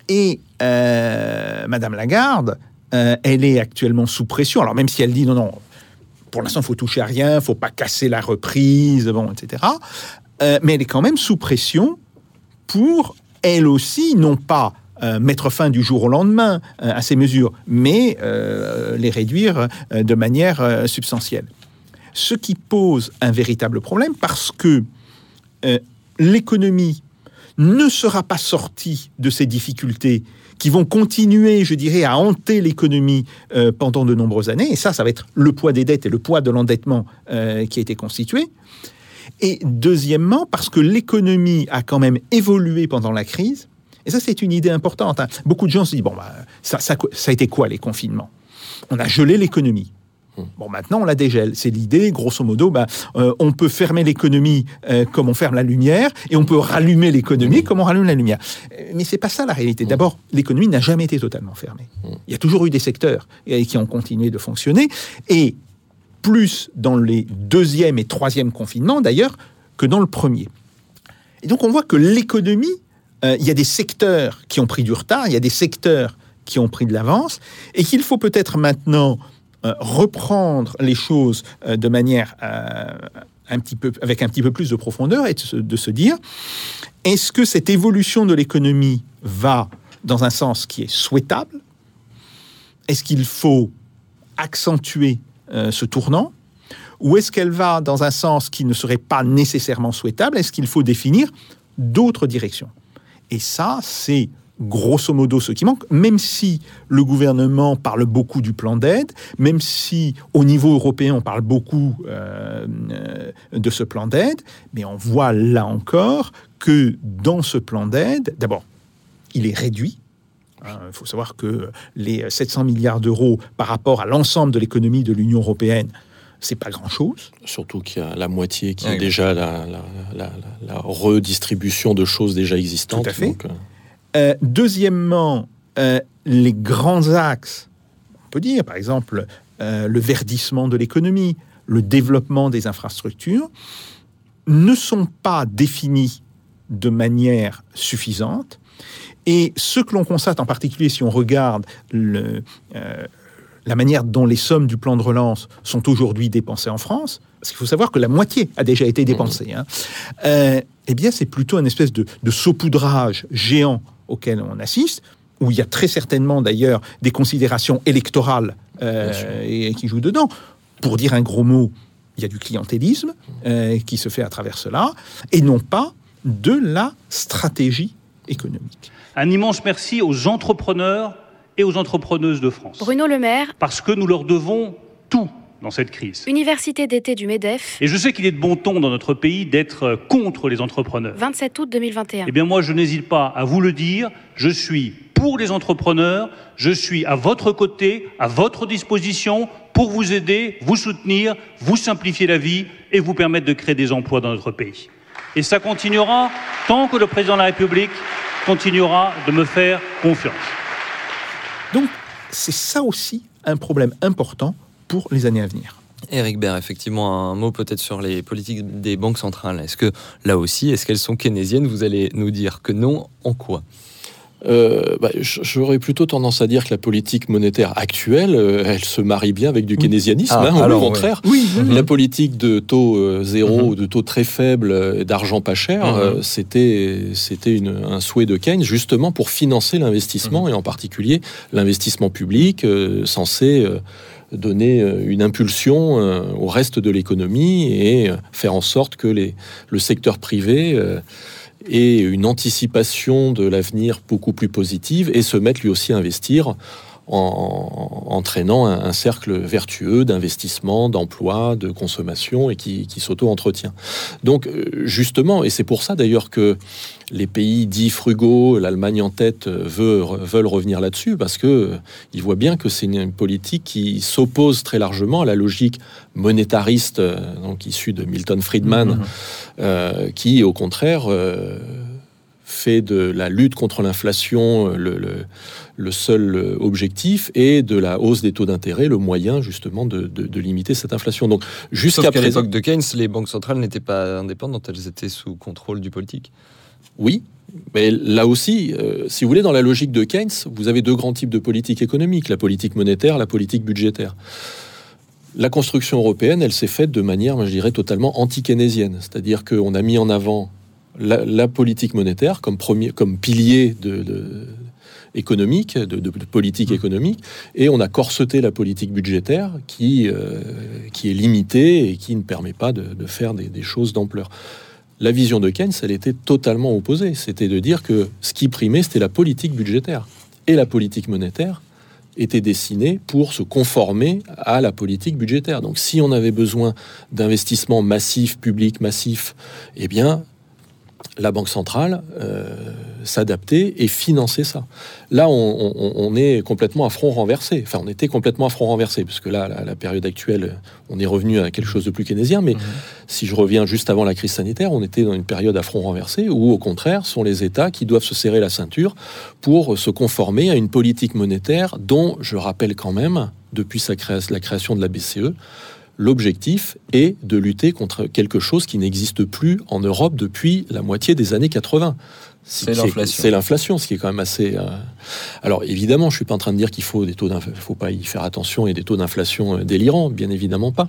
Et Madame Lagarde, elle est actuellement sous pression. Alors même si elle dit non, non, pour l'instant, il faut toucher à rien, faut pas casser la reprise, bon, etc. Euh, mais elle est quand même sous pression pour, elle aussi, non pas euh, mettre fin du jour au lendemain euh, à ces mesures, mais les réduire de manière substantielle. Ce qui pose un véritable problème parce que l'économie ne sera pas sortie de ces difficultés qui vont continuer, je dirais, à hanter l'économie euh, pendant de nombreuses années. Et ça, ça va être le poids des dettes et le poids de l'endettement euh, qui a été constitué. Et deuxièmement, parce que l'économie a quand même évolué pendant la crise. Et ça, c'est une idée importante. Hein. Beaucoup de gens se disent, bon, bah, ça, ça, ça a été quoi les confinements? On a gelé l'économie. Bon, maintenant, on la dégèle. C'est l'idée, grosso modo, ben, euh, on peut fermer l'économie euh, comme on ferme la lumière, et on peut rallumer l'économie comme on rallume la lumière. Euh, mais c'est pas ça la réalité. D'abord, l'économie n'a jamais été totalement fermée. Il y a toujours eu des secteurs qui ont continué de fonctionner, et plus dans les deuxième et troisième confinements, d'ailleurs, que dans le premier. Et donc, on voit que l'économie, il y a des secteurs qui ont pris du retard, il y a des secteurs qui ont pris de l'avance, et qu'il faut peut-être maintenant reprendre les choses euh, de manière euh, un petit peu, avec un petit peu plus de profondeur et de se, dire est-ce que cette évolution de l'économie va dans un sens qui est souhaitable? Est-ce qu'il faut accentuer euh, ce tournant? Ou est-ce qu'elle va dans un sens qui ne serait pas nécessairement souhaitable? Est-ce qu'il faut définir d'autres directions? Et ça, c'est grosso modo ce qui manque, même si le gouvernement parle beaucoup du plan d'aide, même si au niveau européen on parle beaucoup euh, de ce plan d'aide, mais on voit là encore que dans ce plan d'aide, d'abord, il est réduit. Hein, il faut savoir que les 700 milliards d'euros par rapport à l'ensemble de l'économie de l'Union européenne, c'est pas grand-chose. Surtout qu'il y a la moitié qui est déjà la, redistribution de choses déjà existantes. Tout à fait. Euh, euh, deuxièmement, euh, les grands axes, on peut dire par exemple le verdissement de l'économie, le développement des infrastructures, ne sont pas définis de manière suffisante. Et ce que l'on constate en particulier si on regarde la manière dont les sommes du plan de relance sont aujourd'hui dépensées en France, parce qu'il faut savoir que la moitié a déjà été dépensée, hein, euh, eh bien c'est plutôt une espèce de, saupoudrage géant auquel on assiste, où il y a très certainement d'ailleurs des considérations électorales euh, et, qui jouent dedans. Pour dire un gros mot, il y a du clientélisme euh, qui se fait à travers cela, et non pas de la stratégie économique. Un immense merci aux entrepreneurs et aux entrepreneuses de France. Bruno Le Maire. Parce que nous leur devons tout dans cette crise. Université d'été du MEDEF. Et je sais qu'il est de bon ton dans notre pays d'être contre les entrepreneurs. 27 août 2021. Eh bien moi, je n'hésite pas à vous le dire, je suis pour les entrepreneurs, je suis à votre côté, à votre disposition pour vous aider, vous soutenir, vous simplifier la vie et vous permettre de créer des emplois dans notre pays. Et ça continuera tant que le président de la République continuera de me faire confiance. Donc, c'est ça aussi un problème important pour les années à venir. Eric Baird, effectivement, un mot peut-être sur les politiques des banques centrales. Est-ce que là aussi, est-ce qu'elles sont keynésiennes? Vous allez nous dire que non, en quoi? Euh, bah, J'aurais plutôt tendance à dire que la politique monétaire actuelle, euh, elle se marie bien avec du keynésianisme. Ah, hein, au contraire, oui. la politique de taux euh, zéro mhm. ou de taux très faible, d'argent pas cher, mhm. c'était c'était un souhait de Keynes justement pour financer l'investissement mhm. et en particulier l'investissement public censé donner une impulsion au reste de l'économie et faire en sorte que le secteur privé et une anticipation de l'avenir beaucoup plus positive et se mettre lui aussi à investir en entraînant un, cercle vertueux d'investissement, d'emploi, de consommation et qui, s'auto-entretient. Donc euh, justement, et c'est pour ça d'ailleurs que les pays dits frugaux, l'Allemagne en tête, veulent revenir là-dessus parce que euh, ils voient bien que c'est une, politique qui s'oppose très largement à la logique monétariste, euh, donc issue de Milton Friedman, mmh. qui au contraire fait de la lutte contre l'inflation le, le, seul objectif et de la hausse des taux d'intérêt le moyen justement de, limiter cette inflation. Donc jusqu'à l'époque de Keynes, les banques centrales n'étaient pas indépendantes, elles étaient sous contrôle du politique. Oui, mais là aussi, euh, si vous voulez, dans la logique de Keynes, vous avez deux grands types de politique économique, la politique monétaire, la politique budgétaire. La construction européenne, elle s'est faite de manière, je dirais, totalement anti-keynésienne. C'est-à-dire qu'on a mis en avant la, politique monétaire comme, premier, comme pilier de, économique, de, politique mmh. économique, et on a corseté la politique budgétaire qui, euh, qui est limitée et qui ne permet pas de, faire des, des choses d'ampleur. La vision de Keynes, elle était totalement opposée. C'était de dire que ce qui primait, c'était la politique budgétaire. Et la politique monétaire était destinée pour se conformer à la politique budgétaire. Donc si on avait besoin d'investissements massifs, publics massifs, eh bien, la Banque centrale euh, s'adapter et financer ça. Là, on, est complètement à front renversé. Enfin, on était complètement à front renversé, parce que là, la, période actuelle, on est revenu à quelque chose de plus keynésien. Mais mhm. si je reviens juste avant la crise sanitaire, on était dans une période à front renversé, où au contraire, sont les États qui doivent se serrer la ceinture pour se conformer à une politique monétaire dont, je rappelle quand même, depuis sa la création de la BCE, l'objectif est de lutter contre quelque chose qui n'existe plus en Europe depuis la moitié des années 80. C'est l'inflation. C'est l'inflation, ce qui est quand même assez. Euh, alors évidemment, je suis pas en train de dire qu'il faut des taux faut pas y faire attention et des taux d'inflation euh, délirants, bien évidemment pas.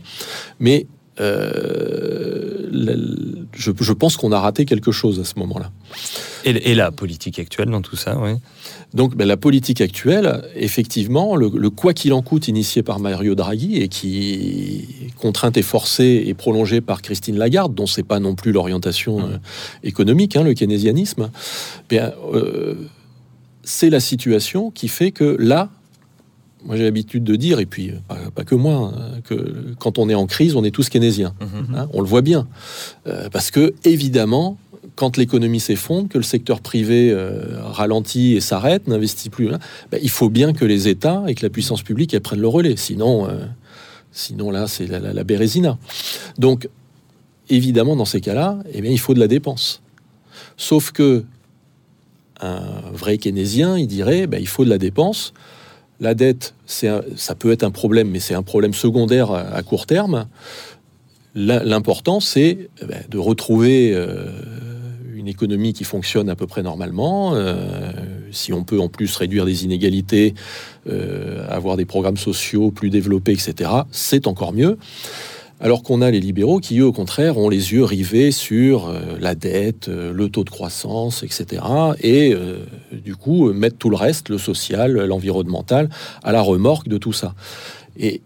Mais euh, je, pense qu'on a raté quelque chose à ce moment-là. Et, la politique actuelle dans tout ça, oui. Donc ben, la politique actuelle, effectivement, le, quoi qu'il en coûte initié par Mario Draghi et qui, contrainte et forcée et prolongée par Christine Lagarde, dont c'est pas non plus l'orientation mmh. euh, économique, hein, le keynésianisme, bien, euh, c'est la situation qui fait que là, moi j'ai l'habitude de dire, et puis pas, que moi, hein, que quand on est en crise, on est tous keynésiens. Mmh. Hein, on le voit bien. Euh, parce que, évidemment, quand l'économie s'effondre, que le secteur privé euh, ralentit et s'arrête, n'investit plus, hein, ben, il faut bien que les États et que la puissance publique prennent le relais. Sinon, euh, sinon là, c'est la, la, bérésina. Donc, évidemment, dans ces cas-là, eh bien, il faut de la dépense. Sauf que un vrai keynésien, il dirait, ben, il faut de la dépense. La dette, ça peut être un problème, mais c'est un problème secondaire à, court terme. L'important, c'est eh ben, de retrouver euh, une économie qui fonctionne à peu près normalement, euh, si on peut en plus réduire des inégalités, euh, avoir des programmes sociaux plus développés, etc., c'est encore mieux. Alors qu'on a les libéraux qui, eux, au contraire, ont les yeux rivés sur euh, la dette, le taux de croissance, etc. Et du coup, mettent tout le reste, le social, l'environnemental, à la remorque de tout ça. Et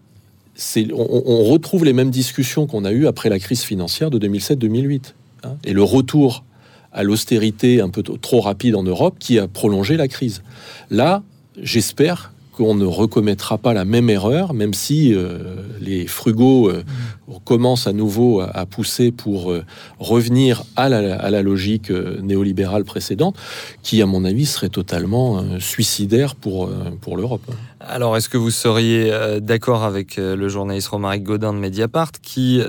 on, on, retrouve les mêmes discussions qu'on a eues après la crise financière de 2007-2008. Hein. et le retour à l'austérité un peu trop rapide en Europe qui a prolongé la crise. Là, j'espère qu'on ne recommettra pas la même erreur, même si euh, les frugaux euh, commencent à nouveau à, pousser pour euh, revenir à la, logique néolibérale précédente, qui, à mon avis, serait totalement suicidaire pour, pour l'Europe. Alors, est-ce que vous seriez d'accord avec le journaliste Romaric Godin de Mediapart, qui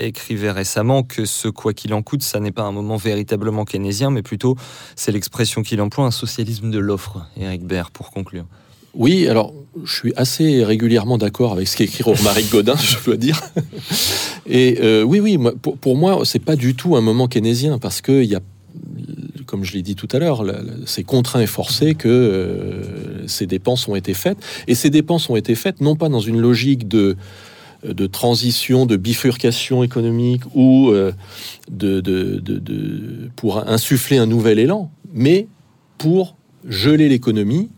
écrivait récemment que ce quoi qu'il en coûte, ça n'est pas un moment véritablement keynésien, mais plutôt, c'est l'expression qu'il emploie, un socialisme de l'offre, Eric Baird, pour conclure oui, alors je suis assez régulièrement d'accord avec ce qu'écrit Romaric Godin, je dois dire. Et euh, oui, oui, pour, pour moi, c'est pas du tout un moment keynésien parce qu'il y a comme je l'ai dit tout à l'heure, c'est contraint et forcé que euh, ces dépenses ont été faites. Et ces dépenses ont été faites non pas dans une logique de, transition, de bifurcation économique ou euh, de, pour insuffler un nouvel élan, mais pour geler l'économie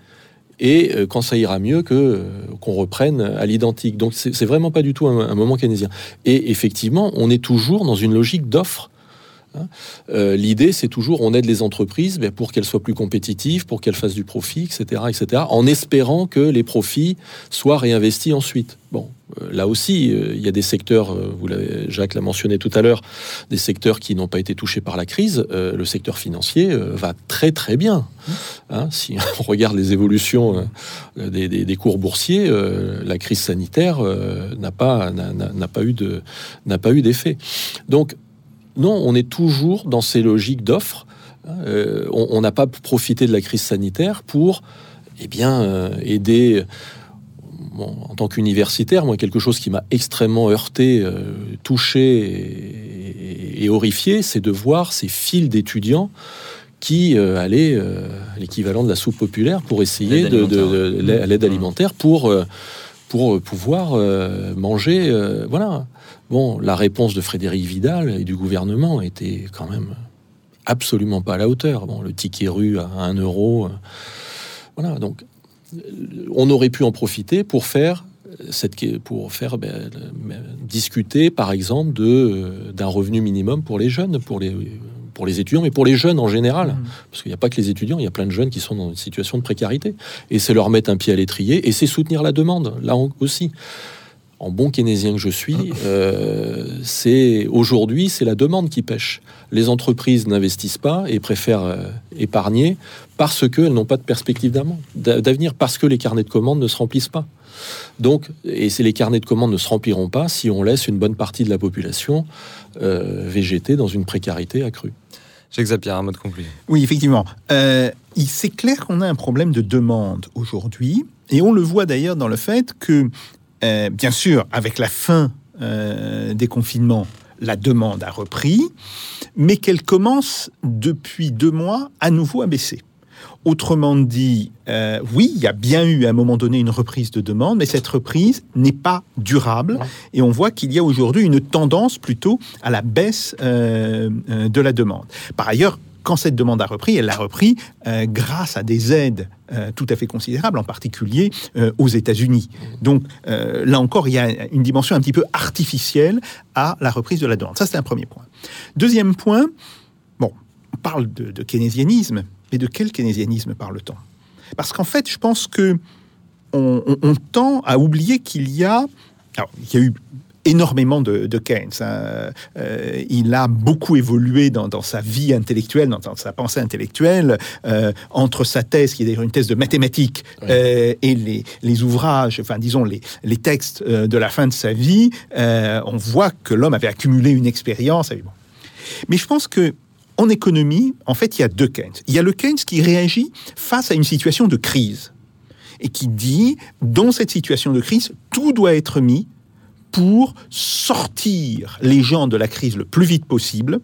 et euh, quand ça ira mieux que euh, qu'on reprenne à l'identique. Donc c'est vraiment pas du tout un, moment keynésien. Et effectivement, on est toujours dans une logique d'offre. Hein. Euh, l'idée, c'est toujours on aide les entreprises ben, pour qu'elles soient plus compétitives, pour qu'elles fassent du profit, etc., etc., en espérant que les profits soient réinvestis ensuite. Bon, là aussi, euh, il y a des secteurs, euh, vous Jacques l'a mentionné tout à l'heure, des secteurs qui n'ont pas été touchés par la crise. le secteur financier va très très bien. Hein, si on regarde les évolutions des, cours boursiers, la crise sanitaire n'a pas n'a pas eu de n'a pas eu d'effet. Donc non, on est toujours dans ces logiques d'offres. On n'a pas profité de la crise sanitaire pour eh bien, aider en tant qu'universitaire, moi, quelque chose qui m'a extrêmement heurté, euh, touché et, horrifié, c'est de voir ces files d'étudiants qui euh, allaient euh, à l'équivalent de la soupe populaire pour essayer de, de, l'aide alimentaire pour pour pouvoir manger. voilà. Bon, la réponse de Frédéric Vidal et du gouvernement était quand même absolument pas à la hauteur. Bon, le ticket rue à 1 euro. voilà. Donc, on aurait pu en profiter pour faire cette, pour faire ben, discuter, par exemple, de, d'un revenu minimum pour les jeunes, pour les, pour les étudiants, mais pour les jeunes en général. Mmh. Parce qu'il n'y a pas que les étudiants, il y a plein de jeunes qui sont dans une situation de précarité. Et c'est leur mettre un pied à l'étrier, et c'est soutenir la demande, là aussi en bon keynésien que je suis, ah. euh, c'est aujourd'hui c'est la demande qui pêche. Les entreprises n'investissent pas et préfèrent euh, épargner parce qu'elles n'ont pas de perspective d'avenir, parce que les carnets de commandes ne se remplissent pas. Donc, et les carnets de commandes ne se rempliront pas si on laisse une bonne partie de la population euh, végéter dans une précarité accrue. Jacques Zapier, un mot de conclusion. Oui, effectivement. c'est clair qu'on a un problème de demande aujourd'hui. Et on le voit d'ailleurs dans le fait que euh, bien sûr, avec la fin euh, des confinements, la demande a repris, mais qu'elle commence depuis deux mois à nouveau à baisser. Autrement dit, euh, oui, il y a bien eu à un moment donné une reprise de demande, mais cette reprise n'est pas durable. Et on voit qu'il y a aujourd'hui une tendance plutôt à la baisse euh, de la demande. Par ailleurs, quand cette demande a repris, elle a repris grâce à des aides tout à fait considérables, en particulier aux États-Unis. Donc là encore, il y a une dimension un petit peu artificielle à la reprise de la demande. Ça, c'est un premier point. Deuxième point, bon, on parle de, keynésianisme, mais de quel keynésianisme parle-t-on? Parce qu'en fait, je pense que on, tend à oublier qu'il y a, il y a eu énormément de, Keynes. Hein. Euh, il a beaucoup évolué dans, sa vie intellectuelle, dans, sa pensée intellectuelle, euh, entre sa thèse, qui est d'ailleurs une thèse de mathématiques, euh, et les, ouvrages, enfin disons les, les textes de la fin de sa vie, on voit que l'homme avait accumulé une expérience. Mais je pense que en économie, en fait, il y a deux Keynes. Il y a le Keynes qui réagit face à une situation de crise et qui dit, dans cette situation de crise, tout doit être mis pour sortir les gens de la crise le plus vite possible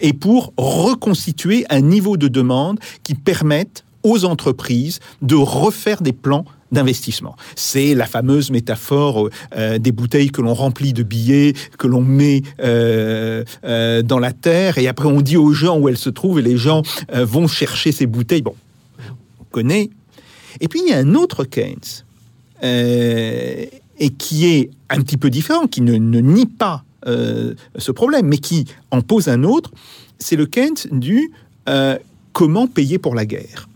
et pour reconstituer un niveau de demande qui permette aux entreprises de refaire des plans d'investissement. C'est la fameuse métaphore euh, des bouteilles que l'on remplit de billets, que l'on met euh, euh, dans la terre, et après on dit aux gens où elles se trouvent, et les gens vont chercher ces bouteilles. Bon, on connaît. Et puis il y a un autre Keynes, et qui est un petit peu différent, qui ne, nie pas ce problème, mais qui en pose un autre, c'est le Keynes du comment payer pour la guerre.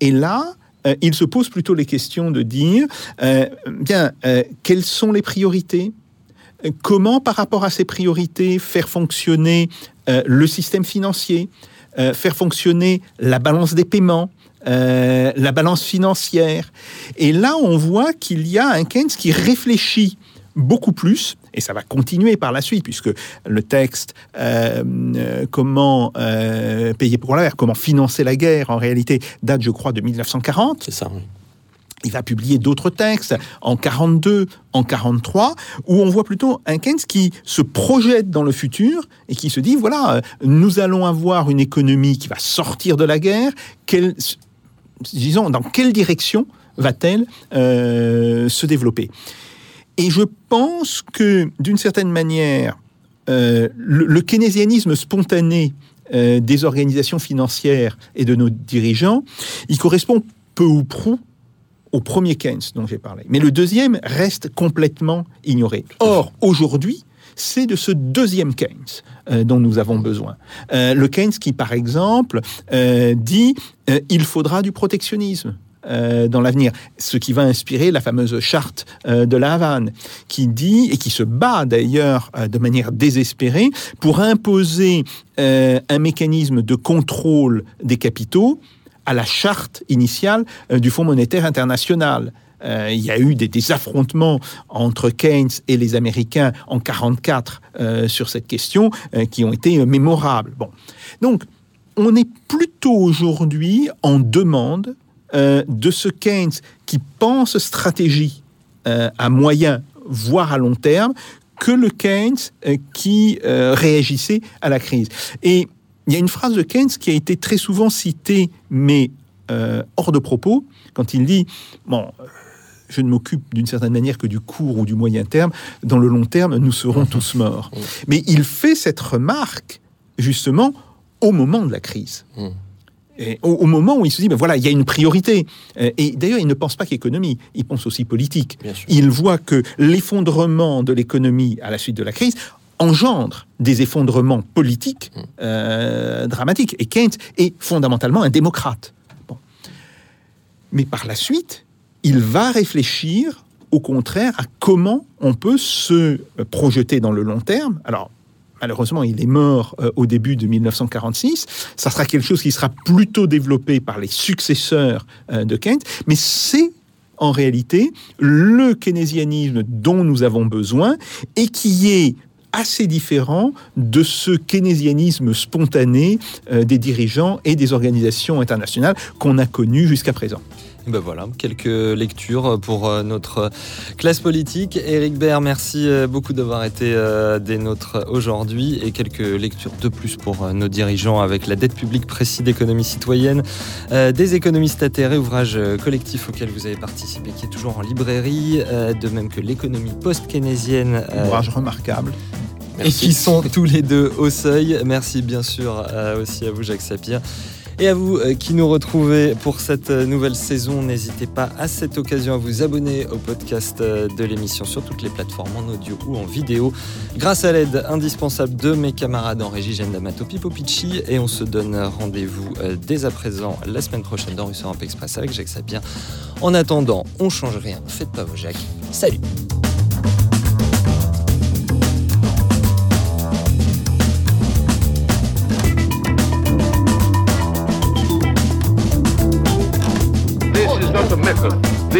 Et là, euh, il se pose plutôt les questions de dire, euh, bien, euh, quelles sont les priorités? Comment, par rapport à ces priorités, faire fonctionner le système financier, faire fonctionner la balance des paiements, la balance financière. Et là, on voit qu'il y a un Keynes qui réfléchit beaucoup plus, et ça va continuer par la suite, puisque le texte euh, euh, comment euh, payer pour la guerre, comment financer la guerre, en réalité, date, je crois, de 1940. C'est ça, oui. Il va publier d'autres textes en 42, en 43, où on voit plutôt un Keynes qui se projette dans le futur et qui se dit voilà, nous allons avoir une économie qui va sortir de la guerre. Quelle, disons, dans quelle direction va-t-elle se développer? Et je pense que, d'une certaine manière, euh, le, keynésianisme spontané euh, des organisations financières et de nos dirigeants, il correspond peu ou prou au premier Keynes dont j'ai parlé. Mais le deuxième reste complètement ignoré. Or, aujourd'hui, c'est de ce deuxième Keynes euh, dont nous avons besoin. le Keynes qui, par exemple, dit il faudra du protectionnisme. Euh, dans l'avenir. Ce qui va inspirer la fameuse charte euh, de la Havane, qui dit, et qui se bat d'ailleurs euh, de manière désespérée, pour imposer un mécanisme de contrôle des capitaux à la charte initiale du Fonds monétaire international. Il y a eu des, affrontements entre Keynes et les Américains en 1944 sur cette question qui ont été mémorables. Bon. Donc, on est plutôt aujourd'hui en demande euh, de ce Keynes qui pense stratégie euh, à moyen, voire à long terme, que le Keynes euh, qui réagissait à la crise. Et il y a une phrase de Keynes qui a été très souvent citée, mais hors de propos, quand il dit, bon, je ne m'occupe d'une certaine manière que du court ou du moyen terme, dans le long terme, nous serons tous morts. Mais il fait cette remarque, justement, au moment de la crise. Mmh au, moment où il se dit, ben voilà, il y a une priorité. Et d'ailleurs, il ne pense pas qu'économie, il pense aussi politique. Il voit que l'effondrement de l'économie à la suite de la crise engendre des effondrements politiques mmh. euh, dramatiques. Et Keynes est fondamentalement un démocrate. Mais par la suite, il va réfléchir au contraire à comment on peut se projeter dans le long terme. Alors, malheureusement, il est mort euh, au début de 1946. Ça sera quelque chose qui sera plutôt développé par les successeurs euh, de Keynes, mais c'est en réalité le keynésianisme dont nous avons besoin et qui est assez différent de ce keynésianisme spontané euh, des dirigeants et des organisations internationales qu'on a connu jusqu'à présent. Ben voilà, quelques lectures pour euh, notre classe politique. Éric Baird, merci euh, beaucoup d'avoir été euh, des nôtres aujourd'hui et quelques lectures de plus pour nos dirigeants avec la dette publique précise d'économie citoyenne, des économistes atterrés, ouvrage collectif auquel vous avez participé qui est toujours en librairie, de même que l'économie post-keynésienne. Ouvrage remarquable. Et qui sont tous les deux au seuil. Merci bien sûr aussi à vous Jacques Sapir. Et à vous euh, qui nous retrouvez pour cette euh, nouvelle saison, n'hésitez pas à cette occasion à vous abonner au podcast euh, de l'émission sur toutes les plateformes en audio ou en vidéo. Grâce à l'aide indispensable de mes camarades en régie, Jeanne D'Amato, Pipo Picci. Et on se donne rendez-vous dès à présent la semaine prochaine dans Russe Europe Express avec Jacques Sapien. En attendant, on change rien, faites pas vos Jacques. Salut